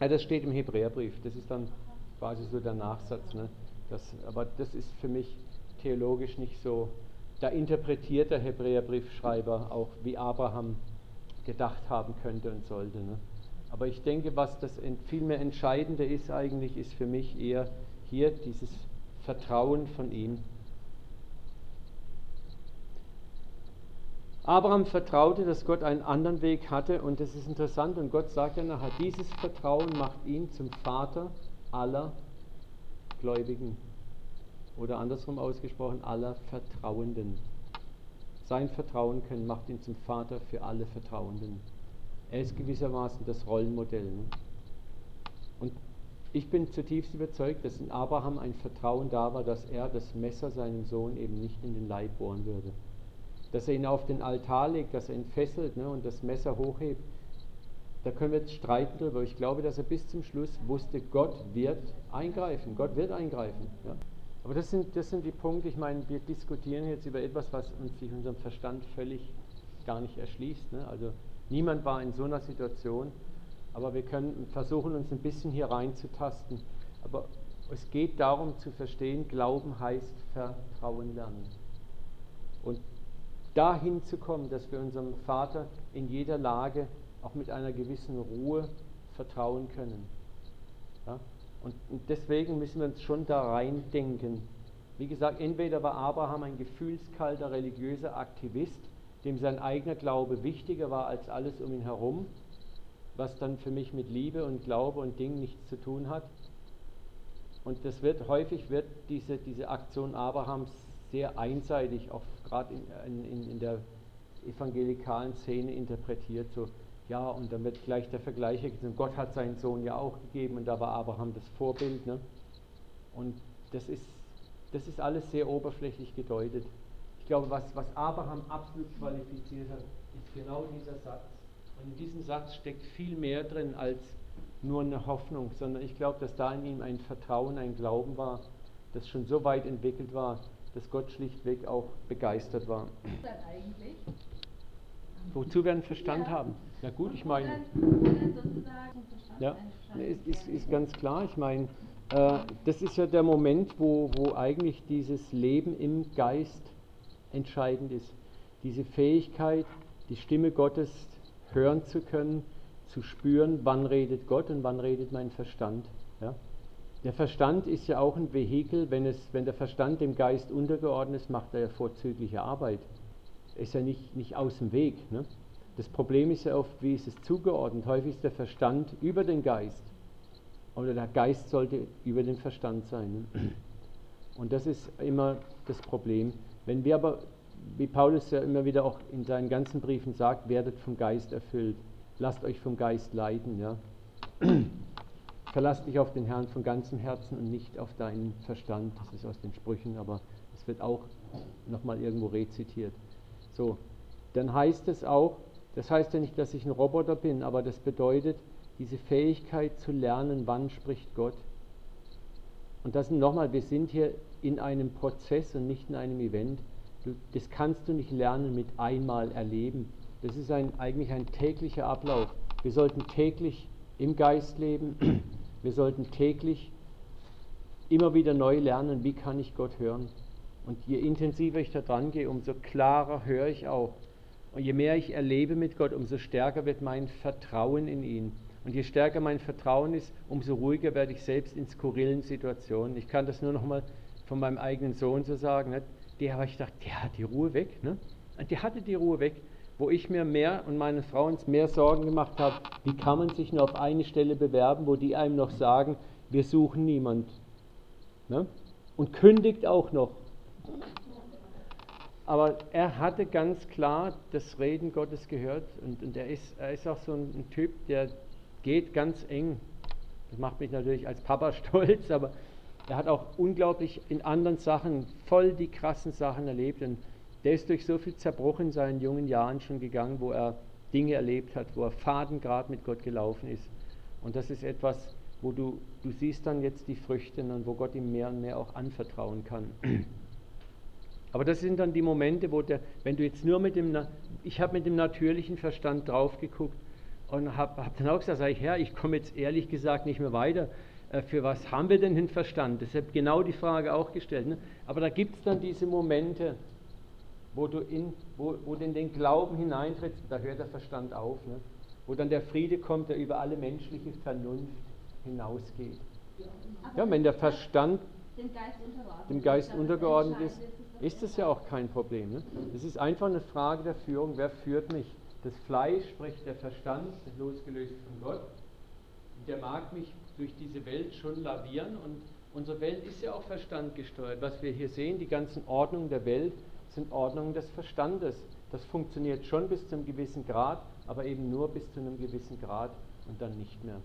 Ja, das steht im Hebräerbrief, das ist dann quasi so der Nachsatz. Ne? Das, aber das ist für mich theologisch nicht so da interpretiert der Hebräerbriefschreiber auch, wie Abraham gedacht haben könnte und sollte. Ne? Aber ich denke, was das vielmehr Entscheidende ist eigentlich, ist für mich eher hier dieses Vertrauen von ihm. Abraham vertraute, dass Gott einen anderen Weg hatte und das ist interessant und Gott sagt ja nachher, dieses Vertrauen macht ihn zum Vater aller Gläubigen oder andersrum ausgesprochen aller Vertrauenden. Sein Vertrauen können macht ihn zum Vater für alle Vertrauenden. Er ist gewissermaßen das Rollenmodell. Ne? Und ich bin zutiefst überzeugt, dass in Abraham ein Vertrauen da war, dass er das Messer seinem Sohn eben nicht in den Leib bohren würde. Dass er ihn auf den Altar legt, dass er ihn fesselt ne, und das Messer hochhebt. Da können wir jetzt streiten darüber. Ich glaube, dass er bis zum Schluss wusste, Gott wird eingreifen. Gott wird eingreifen. Ja. Aber das sind, das sind die Punkte, ich meine, wir diskutieren jetzt über etwas, was uns sich unserem Verstand völlig gar nicht erschließt. Ne? Also niemand war in so einer Situation, aber wir können versuchen, uns ein bisschen hier reinzutasten. Aber es geht darum zu verstehen, Glauben heißt Vertrauen lernen. Und dahin zu kommen, dass wir unserem Vater in jeder Lage auch mit einer gewissen Ruhe vertrauen können. Ja? Und, und deswegen müssen wir uns schon da reindenken. Wie gesagt, entweder war Abraham ein gefühlskalter religiöser Aktivist, dem sein eigener Glaube wichtiger war als alles um ihn herum, was dann für mich mit Liebe und Glaube und Dingen nichts zu tun hat. Und das wird häufig wird diese, diese Aktion Abrahams sehr einseitig, auch gerade in, in, in der evangelikalen Szene interpretiert. So, ja, und dann wird gleich der Vergleich. Gott hat seinen Sohn ja auch gegeben und da war Abraham das Vorbild. Ne? Und das ist, das ist alles sehr oberflächlich gedeutet. Ich glaube, was, was Abraham absolut qualifiziert hat, ist genau dieser Satz. Und in diesem Satz steckt viel mehr drin als nur eine Hoffnung, sondern ich glaube, dass da in ihm ein Vertrauen, ein Glauben war, das schon so weit entwickelt war, dass Gott schlichtweg auch begeistert war. Was eigentlich? Wozu wir einen Verstand ja. haben. Ja gut, ich meine. Ja, ist, ist, ist ganz klar. Ich meine, äh, das ist ja der Moment, wo, wo eigentlich dieses Leben im Geist entscheidend ist. Diese Fähigkeit, die Stimme Gottes hören zu können, zu spüren, wann redet Gott und wann redet mein Verstand. Ja? Der Verstand ist ja auch ein Vehikel, wenn, es, wenn der Verstand dem Geist untergeordnet ist, macht er ja vorzügliche Arbeit. Ist ja nicht, nicht aus dem Weg. Ne? Das Problem ist ja oft, wie ist es zugeordnet? Häufig ist der Verstand über den Geist. Oder der Geist sollte über den Verstand sein. Ne? Und das ist immer das Problem. Wenn wir aber, wie Paulus ja immer wieder auch in seinen ganzen Briefen sagt, werdet vom Geist erfüllt. Lasst euch vom Geist leiten. Ja? Verlasst dich auf den Herrn von ganzem Herzen und nicht auf deinen Verstand. Das ist aus den Sprüchen, aber es wird auch nochmal irgendwo rezitiert. So, dann heißt es auch, das heißt ja nicht, dass ich ein Roboter bin, aber das bedeutet, diese Fähigkeit zu lernen, wann spricht Gott. Und das nochmal, wir sind hier in einem Prozess und nicht in einem Event. Du, das kannst du nicht lernen mit einmal erleben. Das ist ein, eigentlich ein täglicher Ablauf. Wir sollten täglich im Geist leben. Wir sollten täglich immer wieder neu lernen, wie kann ich Gott hören. Und je intensiver ich da dran gehe, umso klarer höre ich auch, und je mehr ich erlebe mit Gott, umso stärker wird mein Vertrauen in ihn. Und je stärker mein Vertrauen ist, umso ruhiger werde ich selbst in skurrilen Situationen. Ich kann das nur noch mal von meinem eigenen Sohn so sagen. Ne? Der, ich dachte, der hat die Ruhe weg. Ne? Und der hatte die Ruhe weg, wo ich mir mehr und meine Frau uns mehr Sorgen gemacht habe, wie kann man sich nur auf eine Stelle bewerben, wo die einem noch sagen, wir suchen niemand. Ne? Und kündigt auch noch. Aber er hatte ganz klar das Reden Gottes gehört und, und er, ist, er ist auch so ein, Typ, der geht ganz eng. Das macht mich natürlich als Papa stolz, aber er hat auch unglaublich in anderen Sachen voll die krassen Sachen erlebt. Und der ist durch so viel Zerbruch in seinen jungen Jahren schon gegangen, wo er Dinge erlebt hat, wo er fadengrad mit Gott gelaufen ist. Und das ist etwas, wo du, du siehst dann jetzt die Früchte und wo Gott ihm mehr und mehr auch anvertrauen kann. Aber das sind dann die Momente, wo der, wenn du jetzt nur mit dem, ich habe mit dem natürlichen Verstand drauf geguckt und habe hab dann auch gesagt, sag ich, Herr, ich komme jetzt ehrlich gesagt nicht mehr weiter. Äh, für was haben wir denn den Verstand? Deshalb genau die Frage auch gestellt. Ne? Aber da gibt es dann diese Momente, wo du in, wo, wo in den Glauben hineintrittst, da hört der Verstand auf, ne? wo dann der Friede kommt, der über alle menschliche Vernunft hinausgeht. Ja, wenn der Verstand dem Geist untergeordnet, dem Geist untergeordnet ist, ist das ja auch kein Problem. Ne? Das ist einfach eine Frage der Führung. Wer führt mich? Das Fleisch, sprich der Verstand, losgelöst von Gott, der mag mich durch diese Welt schon lavieren und unsere Welt ist ja auch verstandgesteuert. Was wir hier sehen, die ganzen Ordnungen der Welt sind Ordnungen des Verstandes. Das funktioniert schon bis zu einem gewissen Grad, aber eben nur bis zu einem gewissen Grad und dann nicht mehr.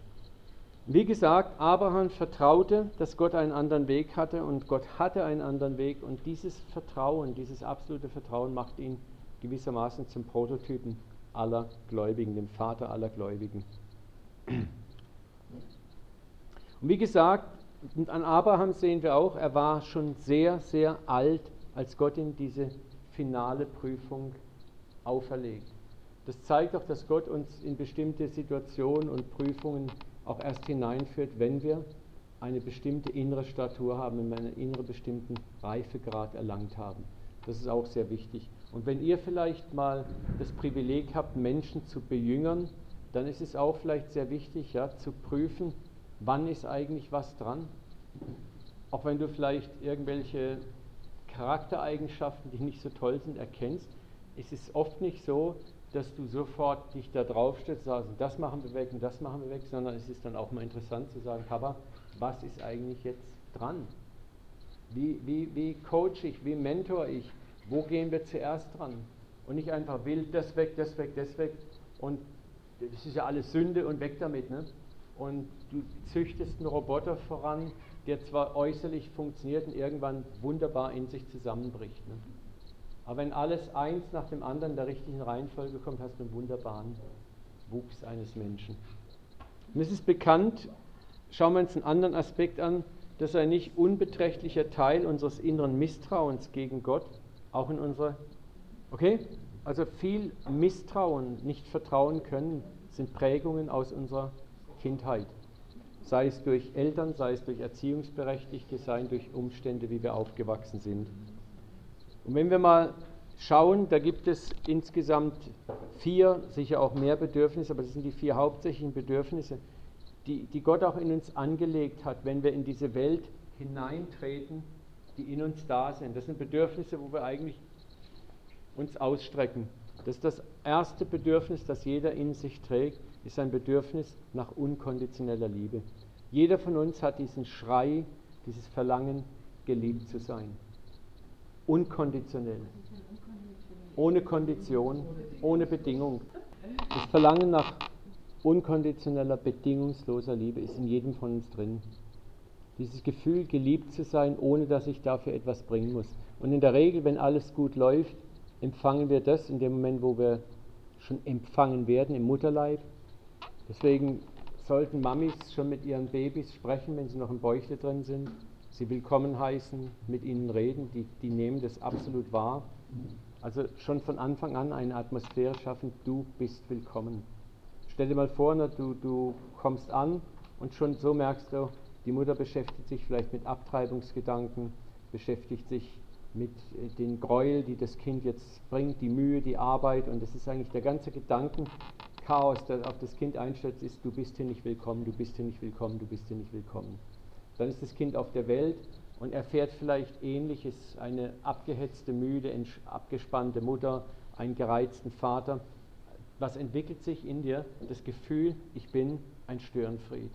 Wie gesagt, Abraham vertraute, dass Gott einen anderen Weg hatte und Gott hatte einen anderen Weg und dieses Vertrauen, dieses absolute Vertrauen macht ihn gewissermaßen zum Prototypen aller Gläubigen, dem Vater aller Gläubigen. Und wie gesagt, an Abraham sehen wir auch, er war schon sehr, sehr alt, als Gott ihm diese finale Prüfung auferlegt. Das zeigt auch, dass Gott uns in bestimmte Situationen und Prüfungen auch erst hineinführt, wenn wir eine bestimmte innere Statur haben, wenn wir einen inneren bestimmten Reifegrad erlangt haben. Das ist auch sehr wichtig. Und wenn ihr vielleicht mal das Privileg habt, Menschen zu bejüngern, dann ist es auch vielleicht sehr wichtig, ja, zu prüfen, wann ist eigentlich was dran. Auch wenn du vielleicht irgendwelche Charaktereigenschaften, die nicht so toll sind, erkennst, ist es oft nicht so, dass du sofort dich da drauf stellst, sagst, das machen wir weg und das machen wir weg, sondern es ist dann auch mal interessant zu sagen, Papa, was ist eigentlich jetzt dran? Wie, wie, wie coach ich, wie mentor ich? Wo gehen wir zuerst dran? Und nicht einfach wild, das weg, das weg, das weg. Und das ist ja alles Sünde und weg damit. Ne? Und du züchtest einen Roboter voran, der zwar äußerlich funktioniert und irgendwann wunderbar in sich zusammenbricht. Ne? Aber wenn alles eins nach dem anderen in der richtigen Reihenfolge kommt, hast du einen wunderbaren Wuchs eines Menschen. Und es ist bekannt, schauen wir uns einen anderen Aspekt an, dass ein nicht unbeträchtlicher Teil unseres inneren Misstrauens gegen Gott auch in unserer, okay? Also viel Misstrauen, nicht vertrauen können, sind Prägungen aus unserer Kindheit. Sei es durch Eltern, sei es durch Erziehungsberechtigte, sei es durch Umstände, wie wir aufgewachsen sind. Und wenn wir mal schauen, da gibt es insgesamt vier, sicher auch mehr Bedürfnisse, aber das sind die vier hauptsächlichen Bedürfnisse, die, die Gott auch in uns angelegt hat, wenn wir in diese Welt hineintreten, die in uns da sind. Das sind Bedürfnisse, wo wir eigentlich uns ausstrecken. Das ist das erste Bedürfnis, das jeder in sich trägt, ist ein Bedürfnis nach unkonditioneller Liebe. Jeder von uns hat diesen Schrei, dieses Verlangen, geliebt zu sein. Unkonditionell. Ohne Kondition, ohne Bedingung. Das Verlangen nach unkonditioneller, bedingungsloser Liebe ist in jedem von uns drin. Dieses Gefühl, geliebt zu sein, ohne dass ich dafür etwas bringen muss. Und in der Regel, wenn alles gut läuft, empfangen wir das in dem Moment, wo wir schon empfangen werden im Mutterleib. Deswegen sollten Mamis schon mit ihren Babys sprechen, wenn sie noch im Bäuchle drin sind sie willkommen heißen, mit ihnen reden, die, die nehmen das absolut wahr. Also schon von Anfang an eine Atmosphäre schaffen, du bist willkommen. Stell dir mal vor, ne, du, du kommst an und schon so merkst du, die Mutter beschäftigt sich vielleicht mit Abtreibungsgedanken, beschäftigt sich mit äh, den Gräuel, die das Kind jetzt bringt, die Mühe, die Arbeit und das ist eigentlich der ganze Gedankenchaos, der auf das Kind einstellt, ist, du bist hier nicht willkommen, du bist hier nicht willkommen, du bist hier nicht willkommen. Dann ist das Kind auf der Welt und erfährt vielleicht Ähnliches, eine abgehetzte, müde, abgespannte Mutter, einen gereizten Vater. Was entwickelt sich in dir? Das Gefühl, ich bin ein Störenfried.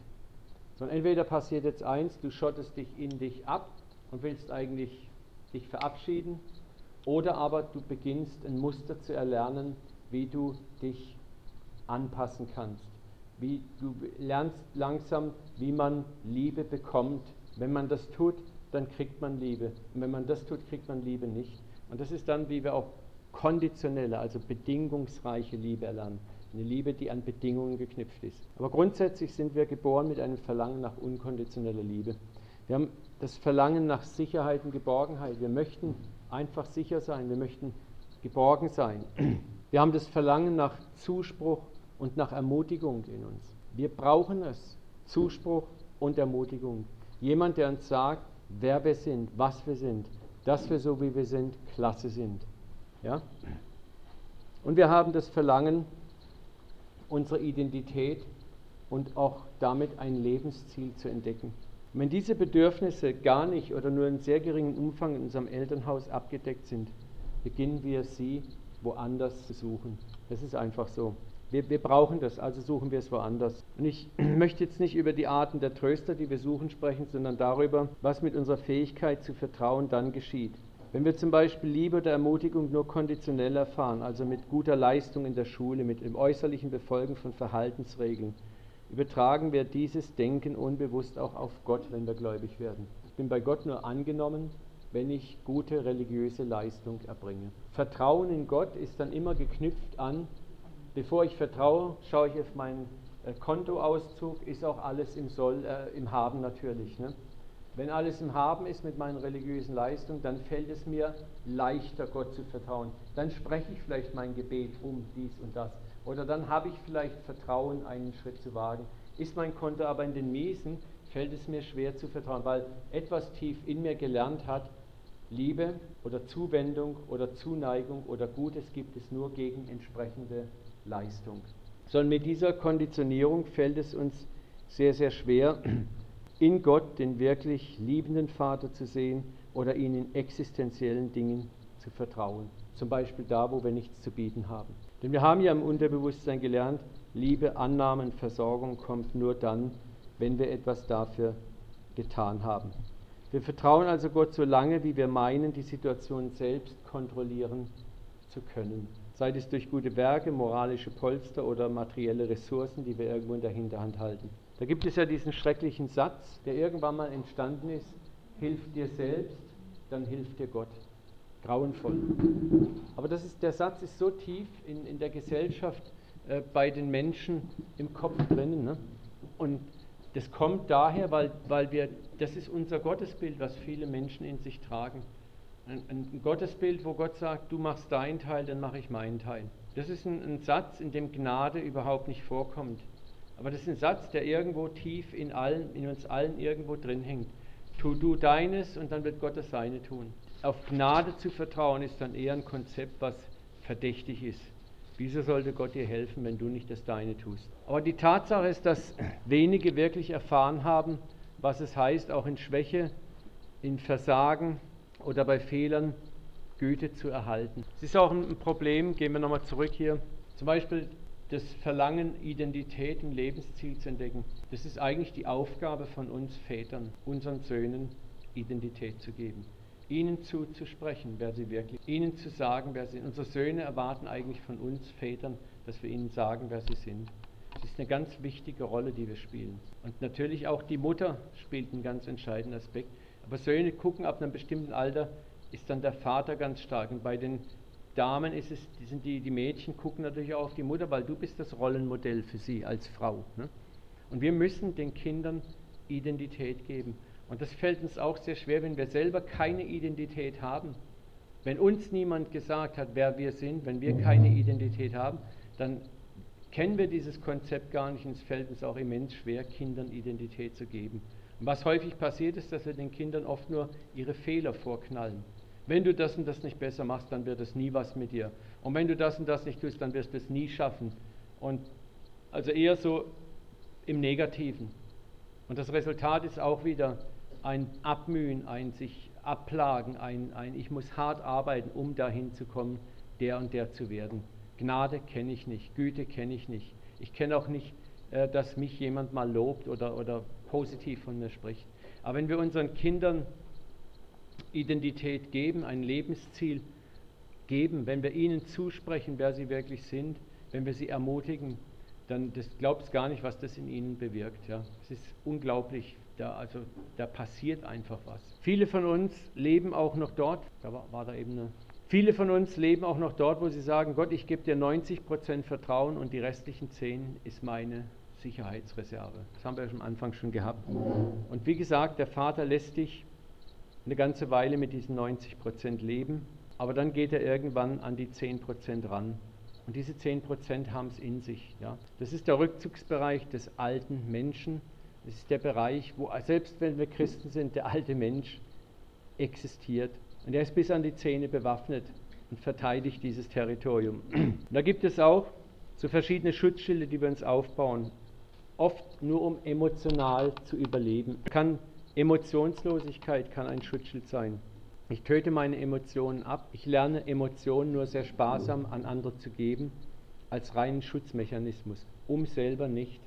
Sondern entweder passiert jetzt eins, du schottest dich in dich ab und willst eigentlich dich verabschieden, oder aber du beginnst ein Muster zu erlernen, wie du dich anpassen kannst wie du lernst langsam, wie man Liebe bekommt. Wenn man das tut, dann kriegt man Liebe. Und wenn man das tut, kriegt man Liebe nicht. Und das ist dann, wie wir auch konditionelle, also bedingungsreiche Liebe erlernen. Eine Liebe, die an Bedingungen geknüpft ist. Aber grundsätzlich sind wir geboren mit einem Verlangen nach unkonditioneller Liebe. Wir haben das Verlangen nach Sicherheit und Geborgenheit. Wir möchten einfach sicher sein. Wir möchten geborgen sein. Wir haben das Verlangen nach Zuspruch und nach Ermutigung in uns. Wir brauchen es. Zuspruch und Ermutigung. Jemand, der uns sagt, wer wir sind, was wir sind, dass wir so wie wir sind, klasse sind. Ja? Und wir haben das Verlangen, unsere Identität und auch damit ein Lebensziel zu entdecken. Und wenn diese Bedürfnisse gar nicht oder nur in sehr geringem Umfang in unserem Elternhaus abgedeckt sind, beginnen wir sie woanders zu suchen. Das ist einfach so. Wir, wir, brauchen das, also suchen wir es woanders. Und ich möchte jetzt nicht über die Arten der Tröster, die wir suchen, sprechen, sondern darüber, was mit unserer Fähigkeit zu vertrauen dann geschieht. Wenn wir zum Beispiel Liebe oder Ermutigung nur konditionell erfahren, also mit guter Leistung in der Schule, mit dem äußerlichen Befolgen von Verhaltensregeln, übertragen wir dieses Denken unbewusst auch auf Gott, wenn wir gläubig werden. Ich bin bei Gott nur angenommen, wenn ich gute religiöse Leistung erbringe. Vertrauen in Gott ist dann immer geknüpft an, bevor ich vertraue, schaue ich auf meinen äh, Kontoauszug, ist auch alles im Soll, äh, im Haben natürlich. Ne? Wenn alles im Haben ist mit meinen religiösen Leistungen, dann fällt es mir leichter, Gott zu vertrauen. Dann spreche ich vielleicht mein Gebet um dies und das. Oder dann habe ich vielleicht Vertrauen, einen Schritt zu wagen. Ist mein Konto aber in den Miesen, fällt es mir schwer zu vertrauen, weil etwas tief in mir gelernt hat, Liebe oder Zuwendung oder Zuneigung oder Gutes gibt es nur gegen entsprechende Leistung. Sondern mit dieser Konditionierung fällt es uns sehr, sehr schwer, in Gott den wirklich liebenden Vater zu sehen oder ihn in existenziellen Dingen zu vertrauen. Zum Beispiel da, wo wir nichts zu bieten haben. Denn wir haben ja im Unterbewusstsein gelernt, Liebe, Annahme und Versorgung kommt nur dann, wenn wir etwas dafür getan haben. Wir vertrauen also Gott so lange, wie wir meinen, die Situation selbst kontrollieren zu können. Sei es durch gute Werke, moralische Polster oder materielle Ressourcen, die wir irgendwo in der Hinterhand halten. Da gibt es ja diesen schrecklichen Satz, der irgendwann mal entstanden ist, hilf dir selbst, dann hilft dir Gott. Grauenvoll. Aber das ist, der Satz ist so tief in, in der Gesellschaft äh, bei den Menschen im Kopf drinnen. Ne? Und das kommt daher, weil, weil wir, das ist unser Gottesbild, was viele Menschen in sich tragen. Ein, ein Gottesbild, wo Gott sagt, du machst deinen Teil, dann mache ich meinen Teil. Das ist ein, ein Satz, in dem Gnade überhaupt nicht vorkommt. Aber das ist ein Satz, der irgendwo tief in, allen, in uns allen irgendwo drin hängt. Tu du deines und dann wird Gott das Seine tun. Auf Gnade zu vertrauen ist dann eher ein Konzept, was verdächtig ist. Wieso sollte Gott dir helfen, wenn du nicht das Deine tust? Aber die Tatsache ist, dass wenige wirklich erfahren haben, was es heißt, auch in Schwäche, in Versagen oder bei Fehlern Güte zu erhalten. Es ist auch ein Problem, gehen wir nochmal zurück hier, zum Beispiel das Verlangen, Identität und Lebensziel zu entdecken. Das ist eigentlich die Aufgabe von uns Vätern, unseren Söhnen Identität zu geben ihnen zuzusprechen, wer sie wirklich, ihnen zu sagen, wer sie sind. Unsere Söhne erwarten eigentlich von uns Vätern, dass wir ihnen sagen, wer sie sind. Das ist eine ganz wichtige Rolle, die wir spielen. Und natürlich auch die Mutter spielt einen ganz entscheidenden Aspekt. Aber Söhne gucken ab einem bestimmten Alter, ist dann der Vater ganz stark. Und bei den Damen ist es, die, sind die, die Mädchen gucken natürlich auch auf die Mutter, weil du bist das Rollenmodell für sie als Frau. Ne? Und wir müssen den Kindern Identität geben. Und das fällt uns auch sehr schwer, wenn wir selber keine Identität haben. Wenn uns niemand gesagt hat, wer wir sind, wenn wir keine Identität haben, dann kennen wir dieses Konzept gar nicht und es fällt uns auch immens schwer, Kindern Identität zu geben. Und was häufig passiert ist, dass wir den Kindern oft nur ihre Fehler vorknallen. Wenn du das und das nicht besser machst, dann wird es nie was mit dir. Und wenn du das und das nicht tust, dann wirst du es nie schaffen. Und also eher so im Negativen. Und das Resultat ist auch wieder, ein Abmühen, ein sich abplagen, ein, ein ich muss hart arbeiten, um dahin zu kommen, der und der zu werden. Gnade kenne ich nicht, Güte kenne ich nicht. Ich kenne auch nicht, äh, dass mich jemand mal lobt oder, oder positiv von mir spricht. Aber wenn wir unseren Kindern Identität geben, ein Lebensziel geben, wenn wir ihnen zusprechen, wer sie wirklich sind, wenn wir sie ermutigen, dann das glaubst gar nicht, was das in ihnen bewirkt. Ja. Es ist unglaublich, da, also, da passiert einfach was. Viele von uns leben auch noch dort, da war, war da eben eine, viele von uns leben auch noch dort, wo sie sagen, Gott, ich gebe dir 90% Vertrauen und die restlichen 10 ist meine Sicherheitsreserve. Das haben wir ja schon am Anfang schon gehabt. Und wie gesagt, der Vater lässt dich eine ganze Weile mit diesen 90% leben, aber dann geht er irgendwann an die 10% ran. Und diese 10% haben es in sich. Ja. Das ist der Rückzugsbereich des alten Menschen das ist der Bereich, wo selbst wenn wir Christen sind, der alte Mensch existiert. Und er ist bis an die Zähne bewaffnet. und verteidigt dieses Territorium. da gibt es auch so verschiedene Schutzschilde, die wir uns aufbauen, oft nur um emotional zu überleben. Kann Emotionslosigkeit kann ein Schutzschild sein. Ich töte meine Emotionen ab. Ich lerne Emotionen nur sehr sparsam an andere zu geben, als reinen Schutzmechanismus, um selber nicht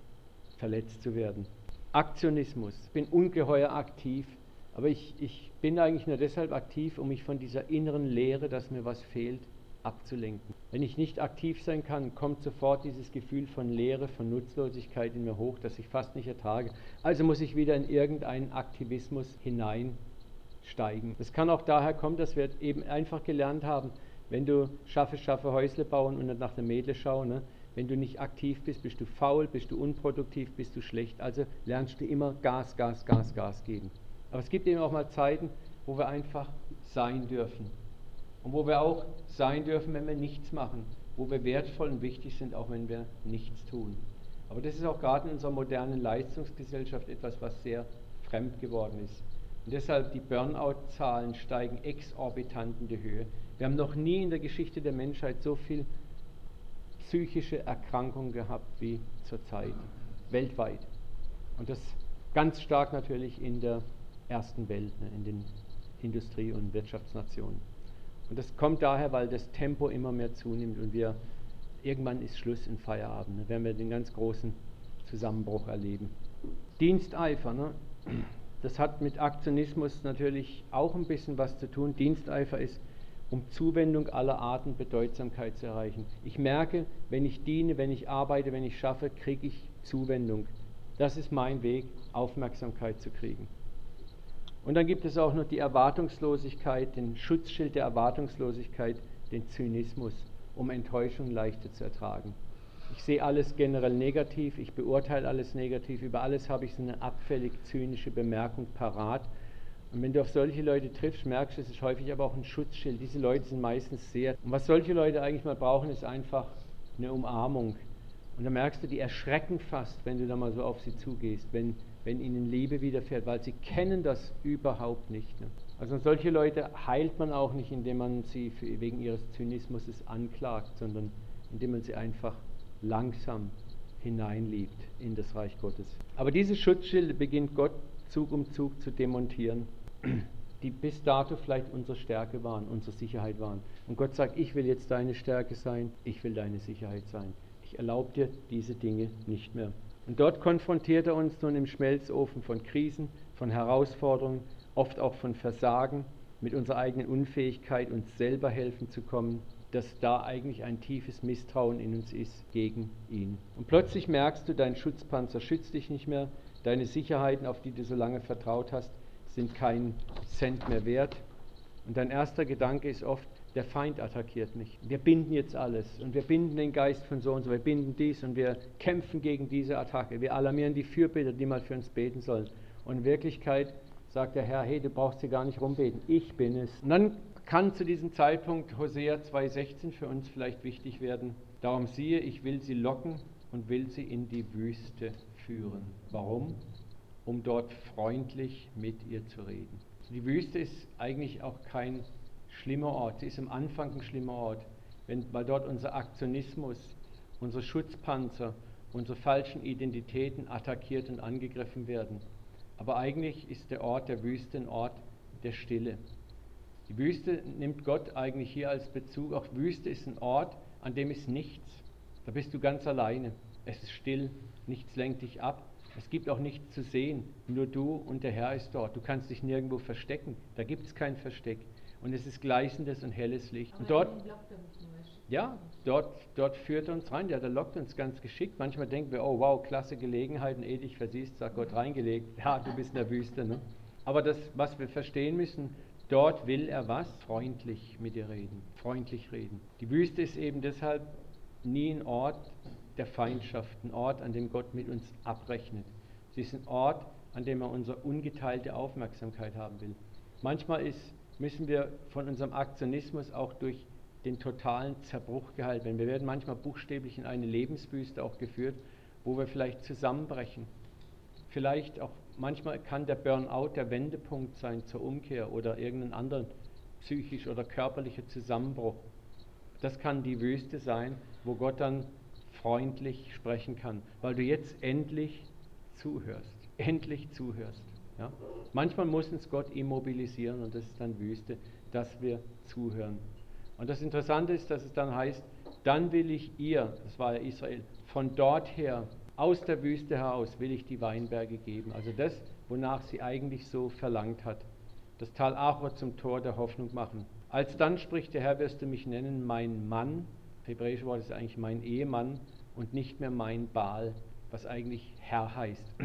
verletzt zu werden. Aktionismus. Ich bin ungeheuer aktiv, aber ich, ich bin eigentlich nur deshalb aktiv, um mich von dieser inneren Leere, dass mir was fehlt, abzulenken. Wenn ich nicht aktiv sein kann, kommt sofort dieses Gefühl von Leere, von Nutzlosigkeit in mir hoch, das ich fast nicht ertrage. Also muss ich wieder in irgendeinen Aktivismus hinein steigen. Das kann auch daher kommen, dass wir eben einfach gelernt haben, wenn du schaffe, schaffe Häusle bauen und nicht nach der Mädle schauen, ne? wenn du nicht aktiv bist, bist du faul, bist du unproduktiv, bist du schlecht. Also lernst du immer Gas, Gas, Gas, Gas geben. Aber es gibt eben auch mal Zeiten, wo wir einfach sein dürfen. Und wo wir auch sein dürfen, wenn wir nichts machen. Wo wir wertvoll und wichtig sind, auch wenn wir nichts tun. Aber das ist auch gerade in unserer modernen Leistungsgesellschaft etwas, was sehr fremd geworden ist. Und deshalb die Burnout-Zahlen steigen exorbitant in die Höhe. Wir haben noch nie in der Geschichte der Menschheit so viel psychische Erkrankungen gehabt wie zurzeit, weltweit. Und das ganz stark natürlich in der ersten Welt, ne, in den Industrie- und Wirtschaftsnationen. Und das kommt daher, weil das Tempo immer mehr zunimmt und wir irgendwann ist Schluss in Feierabend, ne, werden wir den ganz großen Zusammenbruch erleben. Diensteifer, ne? Das hat mit Aktionismus natürlich auch ein bisschen was zu tun. Diensteifer ist, um Zuwendung aller Arten Bedeutsamkeit zu erreichen. Ich merke, wenn ich diene, wenn ich arbeite, wenn ich schaffe, kriege ich Zuwendung. Das ist mein Weg, Aufmerksamkeit zu kriegen. Und dann gibt es auch noch die Erwartungslosigkeit, den Schutzschild der Erwartungslosigkeit, den Zynismus, um Enttäuschung leichter zu ertragen. Ich sehe alles generell negativ, ich beurteile alles negativ, über alles habe ich so eine abfällig zynische Bemerkung parat. Und wenn du auf solche Leute triffst, merkst du, es ist häufig aber auch ein Schutzschild. Diese Leute sind meistens sehr. Und was solche Leute eigentlich mal brauchen, ist einfach eine Umarmung. Und da merkst du, die erschrecken fast, wenn du da mal so auf sie zugehst, wenn, wenn ihnen Liebe widerfährt, weil sie kennen das überhaupt nicht. Ne? Also solche Leute heilt man auch nicht, indem man sie für, wegen ihres Zynismus anklagt, sondern indem man sie einfach langsam hineinliebt in das Reich Gottes. Aber diese Schutzschilde beginnt Gott Zug um Zug zu demontieren, die bis dato vielleicht unsere Stärke waren, unsere Sicherheit waren. Und Gott sagt, ich will jetzt deine Stärke sein, ich will deine Sicherheit sein. Ich erlaube dir diese Dinge nicht mehr. Und dort konfrontiert er uns nun im Schmelzofen von Krisen, von Herausforderungen, oft auch von Versagen, mit unserer eigenen Unfähigkeit, uns selber helfen zu kommen, dass da eigentlich ein tiefes Misstrauen in uns ist gegen ihn. Und plötzlich merkst du, dein Schutzpanzer schützt dich nicht mehr, deine Sicherheiten, auf die du so lange vertraut hast, sind kein Cent mehr wert. Und dein erster Gedanke ist oft, der Feind attackiert mich. Wir binden jetzt alles und wir binden den Geist von so und so, wir binden dies und wir kämpfen gegen diese Attacke. Wir alarmieren die Fürbitter, die mal für uns beten sollen. Und in Wirklichkeit sagt der Herr, hey, du brauchst hier gar nicht rumbeten, ich bin es. Und dann kann zu diesem Zeitpunkt Hosea 2,16 für uns vielleicht wichtig werden. Darum siehe, ich will sie locken und will sie in die Wüste führen. Warum? Um dort freundlich mit ihr zu reden. Die Wüste ist eigentlich auch kein schlimmer Ort. Sie ist am Anfang ein schlimmer Ort, wenn, weil dort unser Aktionismus, unsere Schutzpanzer, unsere falschen Identitäten attackiert und angegriffen werden. Aber eigentlich ist der Ort der Wüste ein Ort der Stille. Die Wüste nimmt Gott eigentlich hier als Bezug. Auch Wüste ist ein Ort, an dem ist nichts. Da bist du ganz alleine. Es ist still, nichts lenkt dich ab. Es gibt auch nichts zu sehen. Nur du und der Herr ist dort. Du kannst dich nirgendwo verstecken. Da gibt es kein Versteck. Und es ist gleißendes und helles Licht. Und dort, ja, dort, dort führt er uns rein. Ja, der lockt uns ganz geschickt. Manchmal denken wir, oh wow, klasse Gelegenheit. Und ehe dich versiehst, sagt Gott reingelegt. Ja, du bist in der Wüste. Ne? Aber das, was wir verstehen müssen, Dort will er was? Freundlich mit dir reden, freundlich reden. Die Wüste ist eben deshalb nie ein Ort der Feindschaft, ein Ort, an dem Gott mit uns abrechnet. Sie ist ein Ort, an dem er unsere ungeteilte Aufmerksamkeit haben will. Manchmal ist, müssen wir von unserem Aktionismus auch durch den totalen Zerbruch gehalten werden. Wir werden manchmal buchstäblich in eine Lebenswüste auch geführt, wo wir vielleicht zusammenbrechen, vielleicht auch manchmal kann der Burnout der Wendepunkt sein zur Umkehr oder irgendein anderen psychisch oder körperlicher Zusammenbruch. Das kann die Wüste sein, wo Gott dann freundlich sprechen kann, weil du jetzt endlich zuhörst, endlich zuhörst. Ja? Manchmal muss uns Gott immobilisieren und das ist dann Wüste, dass wir zuhören. Und das Interessante ist, dass es dann heißt, dann will ich ihr, das war ja Israel, von dort her, aus der Wüste heraus, will ich die Weinberge geben. Also das, wonach sie eigentlich so verlangt hat. Das Tal Achor zum Tor der Hoffnung machen. Als dann spricht der Herr, wirst du mich nennen, mein Mann. Hebräische Wort ist eigentlich mein Ehemann und nicht mehr mein Baal, was eigentlich Herr heißt.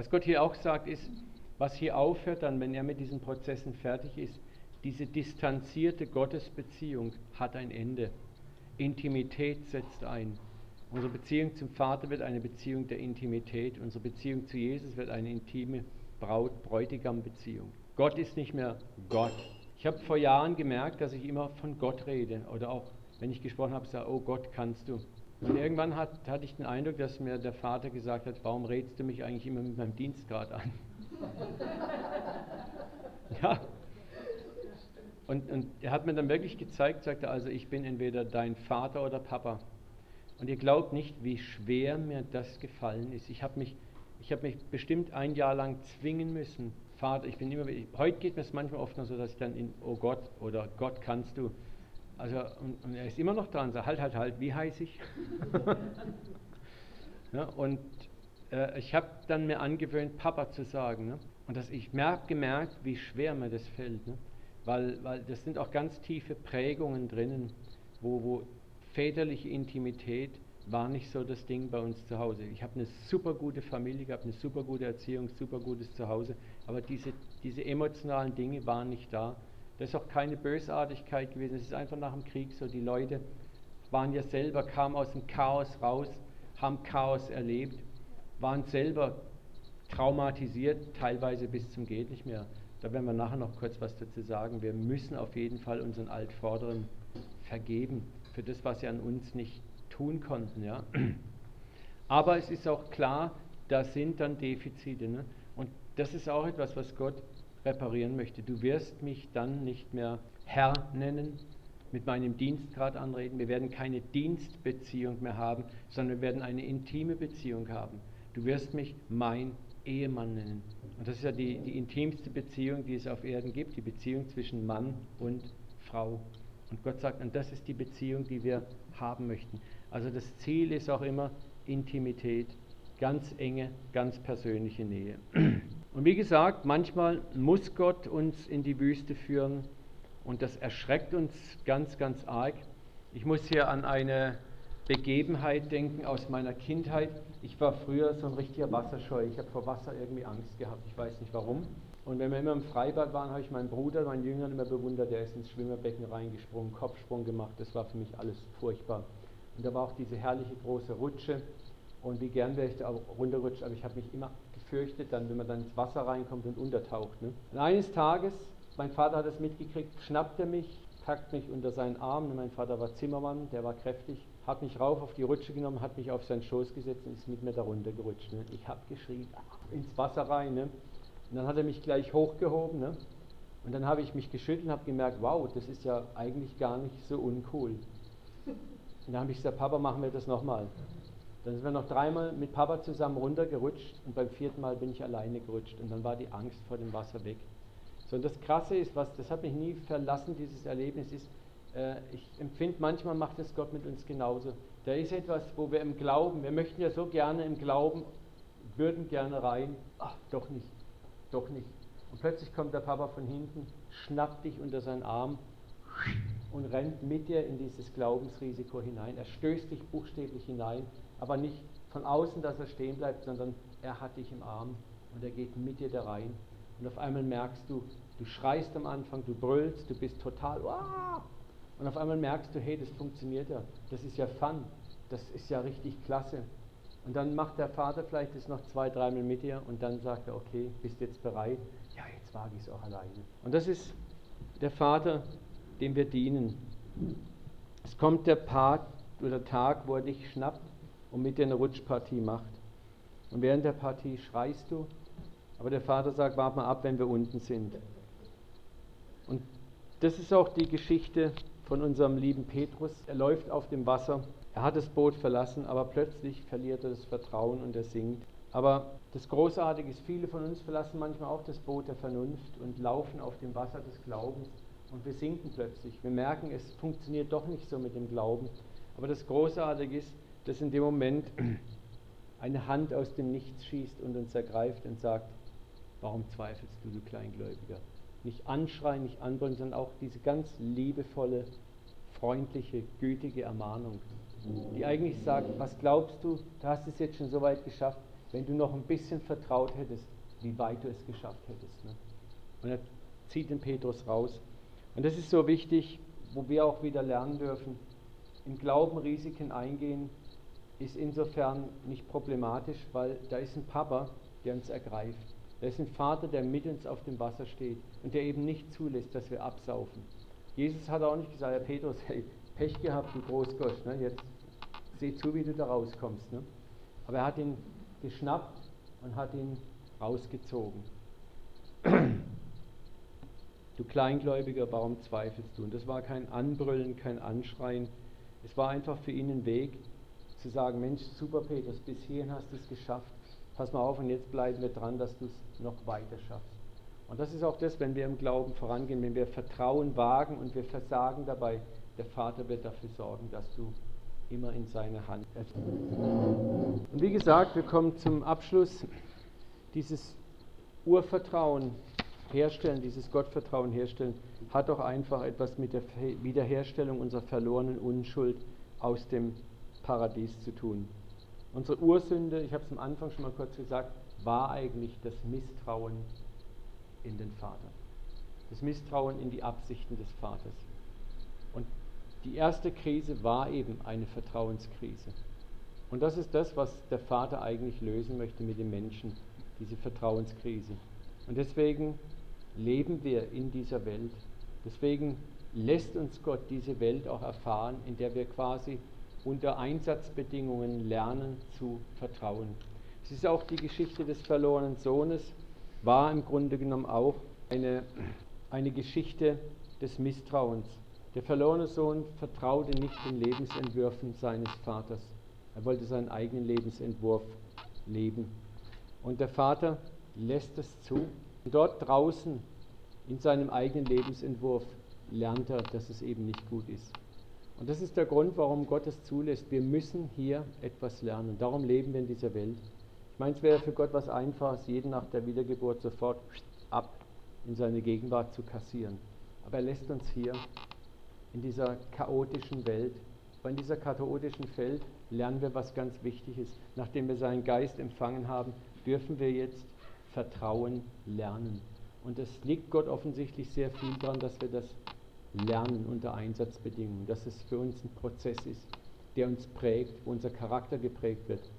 Was Gott hier auch sagt, ist, was hier aufhört, dann, wenn er mit diesen Prozessen fertig ist, diese distanzierte Gottesbeziehung hat ein Ende. Intimität setzt ein. Unsere Beziehung zum Vater wird eine Beziehung der Intimität. Unsere Beziehung zu Jesus wird eine intime Braut-Bräutigam-Beziehung. Gott ist nicht mehr Gott. Ich habe vor Jahren gemerkt, dass ich immer von Gott rede oder auch, wenn ich gesprochen habe, sage, oh Gott, kannst du. Und irgendwann hat, hatte ich den Eindruck, dass mir der Vater gesagt hat, warum redest du mich eigentlich immer mit meinem Dienstgrad an? ja. Und, und er hat mir dann wirklich gezeigt, sagte also, ich bin entweder dein Vater oder Papa. Und ihr glaubt nicht, wie schwer mir das gefallen ist. Ich habe mich, hab mich bestimmt ein Jahr lang zwingen müssen. Vater, ich bin immer, heute geht mir es manchmal oft noch so, dass ich dann in, oh Gott oder Gott kannst du, also, und, und, er ist immer noch dran, sagt, halt, halt, halt, wie heiß ich? ja, und äh, ich habe dann mir angewöhnt, Papa zu sagen. Ne? Und das, ich habe gemerkt, wie schwer mir das fällt. Ne? Weil, weil das sind auch ganz tiefe Prägungen drinnen, wo, wo väterliche Intimität war nicht so das Ding bei uns zu Hause. Ich habe eine super gute Familie gehabt, eine super gute Erziehung, super gutes Zuhause, aber diese, diese emotionalen Dinge waren nicht da. Das ist auch keine Bösartigkeit gewesen, es ist einfach nach dem Krieg so. Die Leute waren ja selber, kamen aus dem Chaos raus, haben Chaos erlebt, waren selber traumatisiert, teilweise bis zum Geht nicht mehr. Da werden wir nachher noch kurz was dazu sagen. Wir müssen auf jeden Fall unseren Altvorderen vergeben für das, was sie an uns nicht tun konnten. Ja. Aber es ist auch klar, da sind dann Defizite. Ne? Und das ist auch etwas, was Gott reparieren möchte. Du wirst mich dann nicht mehr Herr nennen, mit meinem Dienstgrad anreden. Wir werden keine Dienstbeziehung mehr haben, sondern wir werden eine intime Beziehung haben. Du wirst mich mein Ehemann nennen. Und das ist ja die, die intimste Beziehung, die es auf Erden gibt, die Beziehung zwischen Mann und Frau. Und Gott sagt, und das ist die Beziehung, die wir haben möchten. Also das Ziel ist auch immer Intimität, ganz enge, ganz persönliche Nähe. Und wie gesagt, manchmal muss Gott uns in die Wüste führen und das erschreckt uns ganz, ganz arg. Ich muss hier an eine Begebenheit denken aus meiner Kindheit. Ich war früher so ein richtiger Wasserscheu. Ich habe vor Wasser irgendwie Angst gehabt. Ich weiß nicht warum. Und wenn wir immer im Freibad waren, habe ich meinen Bruder, meinen Jüngern immer bewundert. Der ist ins Schwimmerbecken reingesprungen, Kopfsprung gemacht. Das war für mich alles furchtbar. Und da war auch diese herrliche große Rutsche. Und wie gern wäre ich da runterrutscht, aber ich habe mich immer gefürchtet, dann, wenn man dann ins Wasser reinkommt und untertaucht. Ne? Und eines Tages, mein Vater hat es mitgekriegt, schnappt er mich, packt mich unter seinen Arm. Mein Vater war Zimmermann, der war kräftig, hat mich rauf auf die Rutsche genommen, hat mich auf seinen Schoß gesetzt und ist mit mir da runtergerutscht. Ne? Ich habe geschrien, ins Wasser rein. Ne? Und dann hat er mich gleich hochgehoben. Ne? Und dann habe ich mich geschüttelt und habe gemerkt, wow, das ist ja eigentlich gar nicht so uncool. Und dann habe ich gesagt, Papa, machen wir das nochmal. Dann sind wir noch dreimal mit Papa zusammen runtergerutscht und beim vierten Mal bin ich alleine gerutscht und dann war die Angst vor dem Wasser weg. So, und das Krasse ist, was, das hat mich nie verlassen, dieses Erlebnis ist, äh, ich empfinde, manchmal macht es Gott mit uns genauso. Da ist etwas, wo wir im Glauben, wir möchten ja so gerne im Glauben, würden gerne rein, ach, doch nicht, doch nicht. Und plötzlich kommt der Papa von hinten, schnappt dich unter seinen Arm und rennt mit dir in dieses Glaubensrisiko hinein. Er stößt dich buchstäblich hinein aber nicht von außen, dass er stehen bleibt, sondern er hat dich im Arm und er geht mit dir da rein. Und auf einmal merkst du, du schreist am Anfang, du brüllst, du bist total, Wah! und auf einmal merkst du, hey, das funktioniert ja, das ist ja Fun, das ist ja richtig klasse. Und dann macht der Vater vielleicht das noch zwei, dreimal mit dir und dann sagt er, okay, bist jetzt bereit? Ja, jetzt wage ich es auch alleine. Und das ist der Vater, dem wir dienen. Es kommt der Part oder Tag, wo er dich schnappt und mit dir eine Rutschpartie macht. Und während der Partie schreist du, aber der Vater sagt, warte mal ab, wenn wir unten sind. Und das ist auch die Geschichte von unserem lieben Petrus. Er läuft auf dem Wasser, er hat das Boot verlassen, aber plötzlich verliert er das Vertrauen und er sinkt. Aber das Großartige ist, viele von uns verlassen manchmal auch das Boot der Vernunft und laufen auf dem Wasser des Glaubens und wir sinken plötzlich. Wir merken, es funktioniert doch nicht so mit dem Glauben. Aber das Großartige ist, dass in dem Moment eine Hand aus dem Nichts schießt und uns ergreift und sagt, warum zweifelst du, du Kleingläubiger? Nicht anschreien, nicht anbrüllen, sondern auch diese ganz liebevolle, freundliche, gütige Ermahnung, die eigentlich sagt, was glaubst du, du hast es jetzt schon so weit geschafft, wenn du noch ein bisschen vertraut hättest, wie weit du es geschafft hättest. Ne? Und er zieht den Petrus raus. Und das ist so wichtig, wo wir auch wieder lernen dürfen, im Glauben Risiken eingehen, ist insofern nicht problematisch, weil da ist ein Papa, der uns ergreift. Da ist ein Vater, der mit uns auf dem Wasser steht und der eben nicht zulässt, dass wir absaufen. Jesus hat auch nicht gesagt, Herr Petrus, hey, Pech gehabt, du Großgosch, ne? jetzt seh zu, wie du da rauskommst. Ne? Aber er hat ihn geschnappt und hat ihn rausgezogen. Du Kleingläubiger, warum zweifelst du? Und das war kein Anbrüllen, kein Anschreien. Es war einfach für ihn ein Weg, zu sagen, Mensch, super Petrus, bis hierhin hast du es geschafft. Pass mal auf und jetzt bleiben wir dran, dass du es noch weiter schaffst. Und das ist auch das, wenn wir im Glauben vorangehen, wenn wir Vertrauen wagen und wir versagen dabei, der Vater wird dafür sorgen, dass du immer in seine Hand. Und wie gesagt, wir kommen zum Abschluss. Dieses Urvertrauen herstellen, dieses Gottvertrauen herstellen, hat auch einfach etwas mit der Wiederherstellung unserer verlorenen Unschuld aus dem Paradies zu tun. Unsere Ursünde, ich habe es am Anfang schon mal kurz gesagt, war eigentlich das Misstrauen in den Vater. Das Misstrauen in die Absichten des Vaters. Und die erste Krise war eben eine Vertrauenskrise. Und das ist das, was der Vater eigentlich lösen möchte mit dem Menschen, diese Vertrauenskrise. Und deswegen leben wir in dieser Welt. Deswegen lässt uns Gott diese Welt auch erfahren, in der wir quasi unter Einsatzbedingungen lernen zu vertrauen. Es ist auch die Geschichte des verlorenen Sohnes, war im Grunde genommen auch eine, eine Geschichte des Misstrauens. Der verlorene Sohn vertraute nicht den Lebensentwürfen seines Vaters. Er wollte seinen eigenen Lebensentwurf leben. Und der Vater lässt es zu. Und dort draußen in seinem eigenen Lebensentwurf lernt er, dass es eben nicht gut ist. Und das ist der Grund, warum Gott es zulässt. Wir müssen hier etwas lernen. Darum leben wir in dieser Welt. Ich meine, es wäre für Gott was Einfaches, jeden nach der Wiedergeburt sofort ab in seine Gegenwart zu kassieren. Aber er lässt uns hier in dieser chaotischen Welt. Aber in dieser chaotischen Welt lernen wir, was ganz wichtig ist. Nachdem wir seinen Geist empfangen haben, dürfen wir jetzt Vertrauen lernen. Und es liegt Gott offensichtlich sehr viel daran, dass wir das lernen unter Einsatzbedingungen, dass es für uns ein Prozess ist, der uns prägt, wo unser Charakter geprägt wird,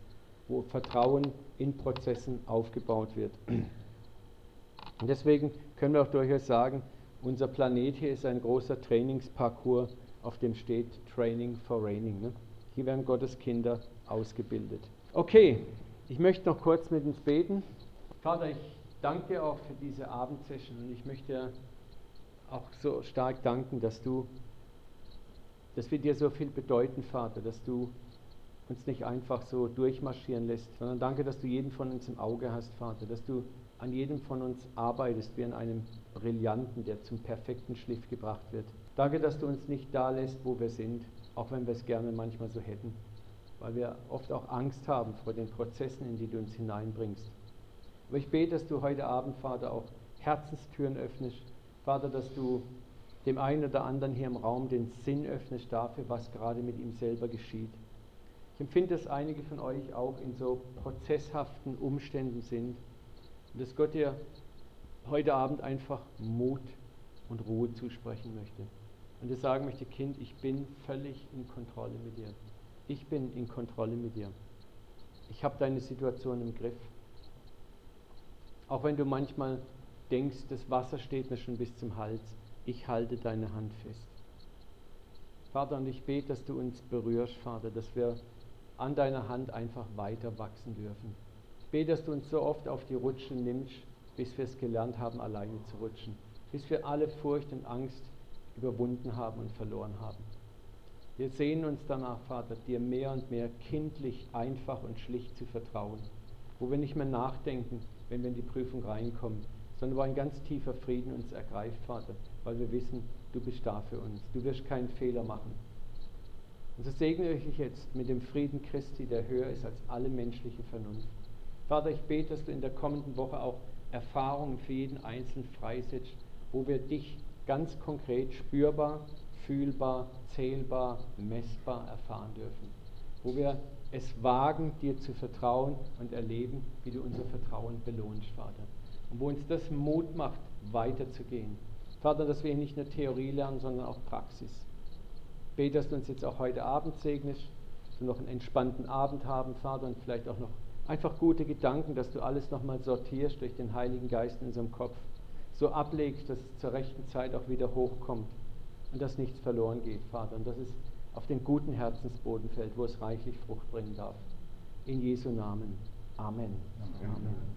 wo Vertrauen in Prozessen aufgebaut wird. Und deswegen können wir auch durchaus sagen, unser Planet hier ist ein großer Trainingsparcours, auf dem steht Training for Raining. Ne? Hier werden Gottes Kinder ausgebildet. Okay, ich möchte noch kurz mit uns beten. Vater, ich danke auch für diese Abendsession und ich möchte auch so stark danken, dass du, dass wir dir so viel bedeuten, Vater, dass du uns nicht einfach so durchmarschieren lässt, sondern danke, dass du jeden von uns im Auge hast, Vater, dass du an jedem von uns arbeitest wie an einem Brillanten, der zum perfekten Schliff gebracht wird. Danke, dass du uns nicht da lässt, wo wir sind, auch wenn wir es gerne manchmal so hätten, weil wir oft auch Angst haben vor den Prozessen, in die du uns hineinbringst. Aber ich bete, dass du heute Abend, Vater, auch Herzenstüren öffnest, Vater, dass du dem einen oder anderen hier im Raum den Sinn öffnest dafür, was gerade mit ihm selber geschieht. Ich empfinde, dass einige von euch auch in so prozesshaften Umständen sind und dass Gott dir heute Abend einfach Mut und Ruhe zusprechen möchte. Und dir sagen möchte, Kind, ich bin völlig in Kontrolle mit dir. Ich bin in Kontrolle mit dir. Ich habe deine Situation im Griff. Auch wenn du manchmal denkst, das Wasser steht mir schon bis zum Hals, ich halte deine Hand fest. Vater, und ich bete, dass du uns berührst, Vater, dass wir an deiner Hand einfach weiter wachsen dürfen. Ich bete, dass du uns so oft auf die Rutschen nimmst, bis wir es gelernt haben, alleine zu rutschen. Bis wir alle Furcht und Angst überwunden haben und verloren haben. Wir sehen uns danach, Vater, dir mehr und mehr kindlich, einfach und schlicht zu vertrauen, wo wir nicht mehr nachdenken, wenn wir in die Prüfung reinkommen, sondern wo ein ganz tiefer Frieden uns ergreift, Vater, weil wir wissen, du bist da für uns. Du wirst keinen Fehler machen. Und so segne ich dich jetzt mit dem Frieden Christi, der höher ist als alle menschliche Vernunft. Vater, ich bete, dass du in der kommenden Woche auch Erfahrungen für jeden Einzelnen freisetzt, wo wir dich ganz konkret spürbar, fühlbar, zählbar, messbar erfahren dürfen. Wo wir es wagen, dir zu vertrauen und erleben, wie du unser Vertrauen belohnst, Vater. Und wo uns das Mut macht, weiterzugehen. Vater, dass wir nicht nur Theorie lernen, sondern auch Praxis. Bete, dass du uns jetzt auch heute Abend segnest, dass wir noch einen entspannten Abend haben, Vater, und vielleicht auch noch einfach gute Gedanken, dass du alles nochmal sortierst durch den Heiligen Geist in unserem Kopf, so ablegst, dass es zur rechten Zeit auch wieder hochkommt und dass nichts verloren geht, Vater, und dass es auf den guten Herzensboden fällt, wo es reichlich Frucht bringen darf. In Jesu Namen. Amen. Amen. Amen.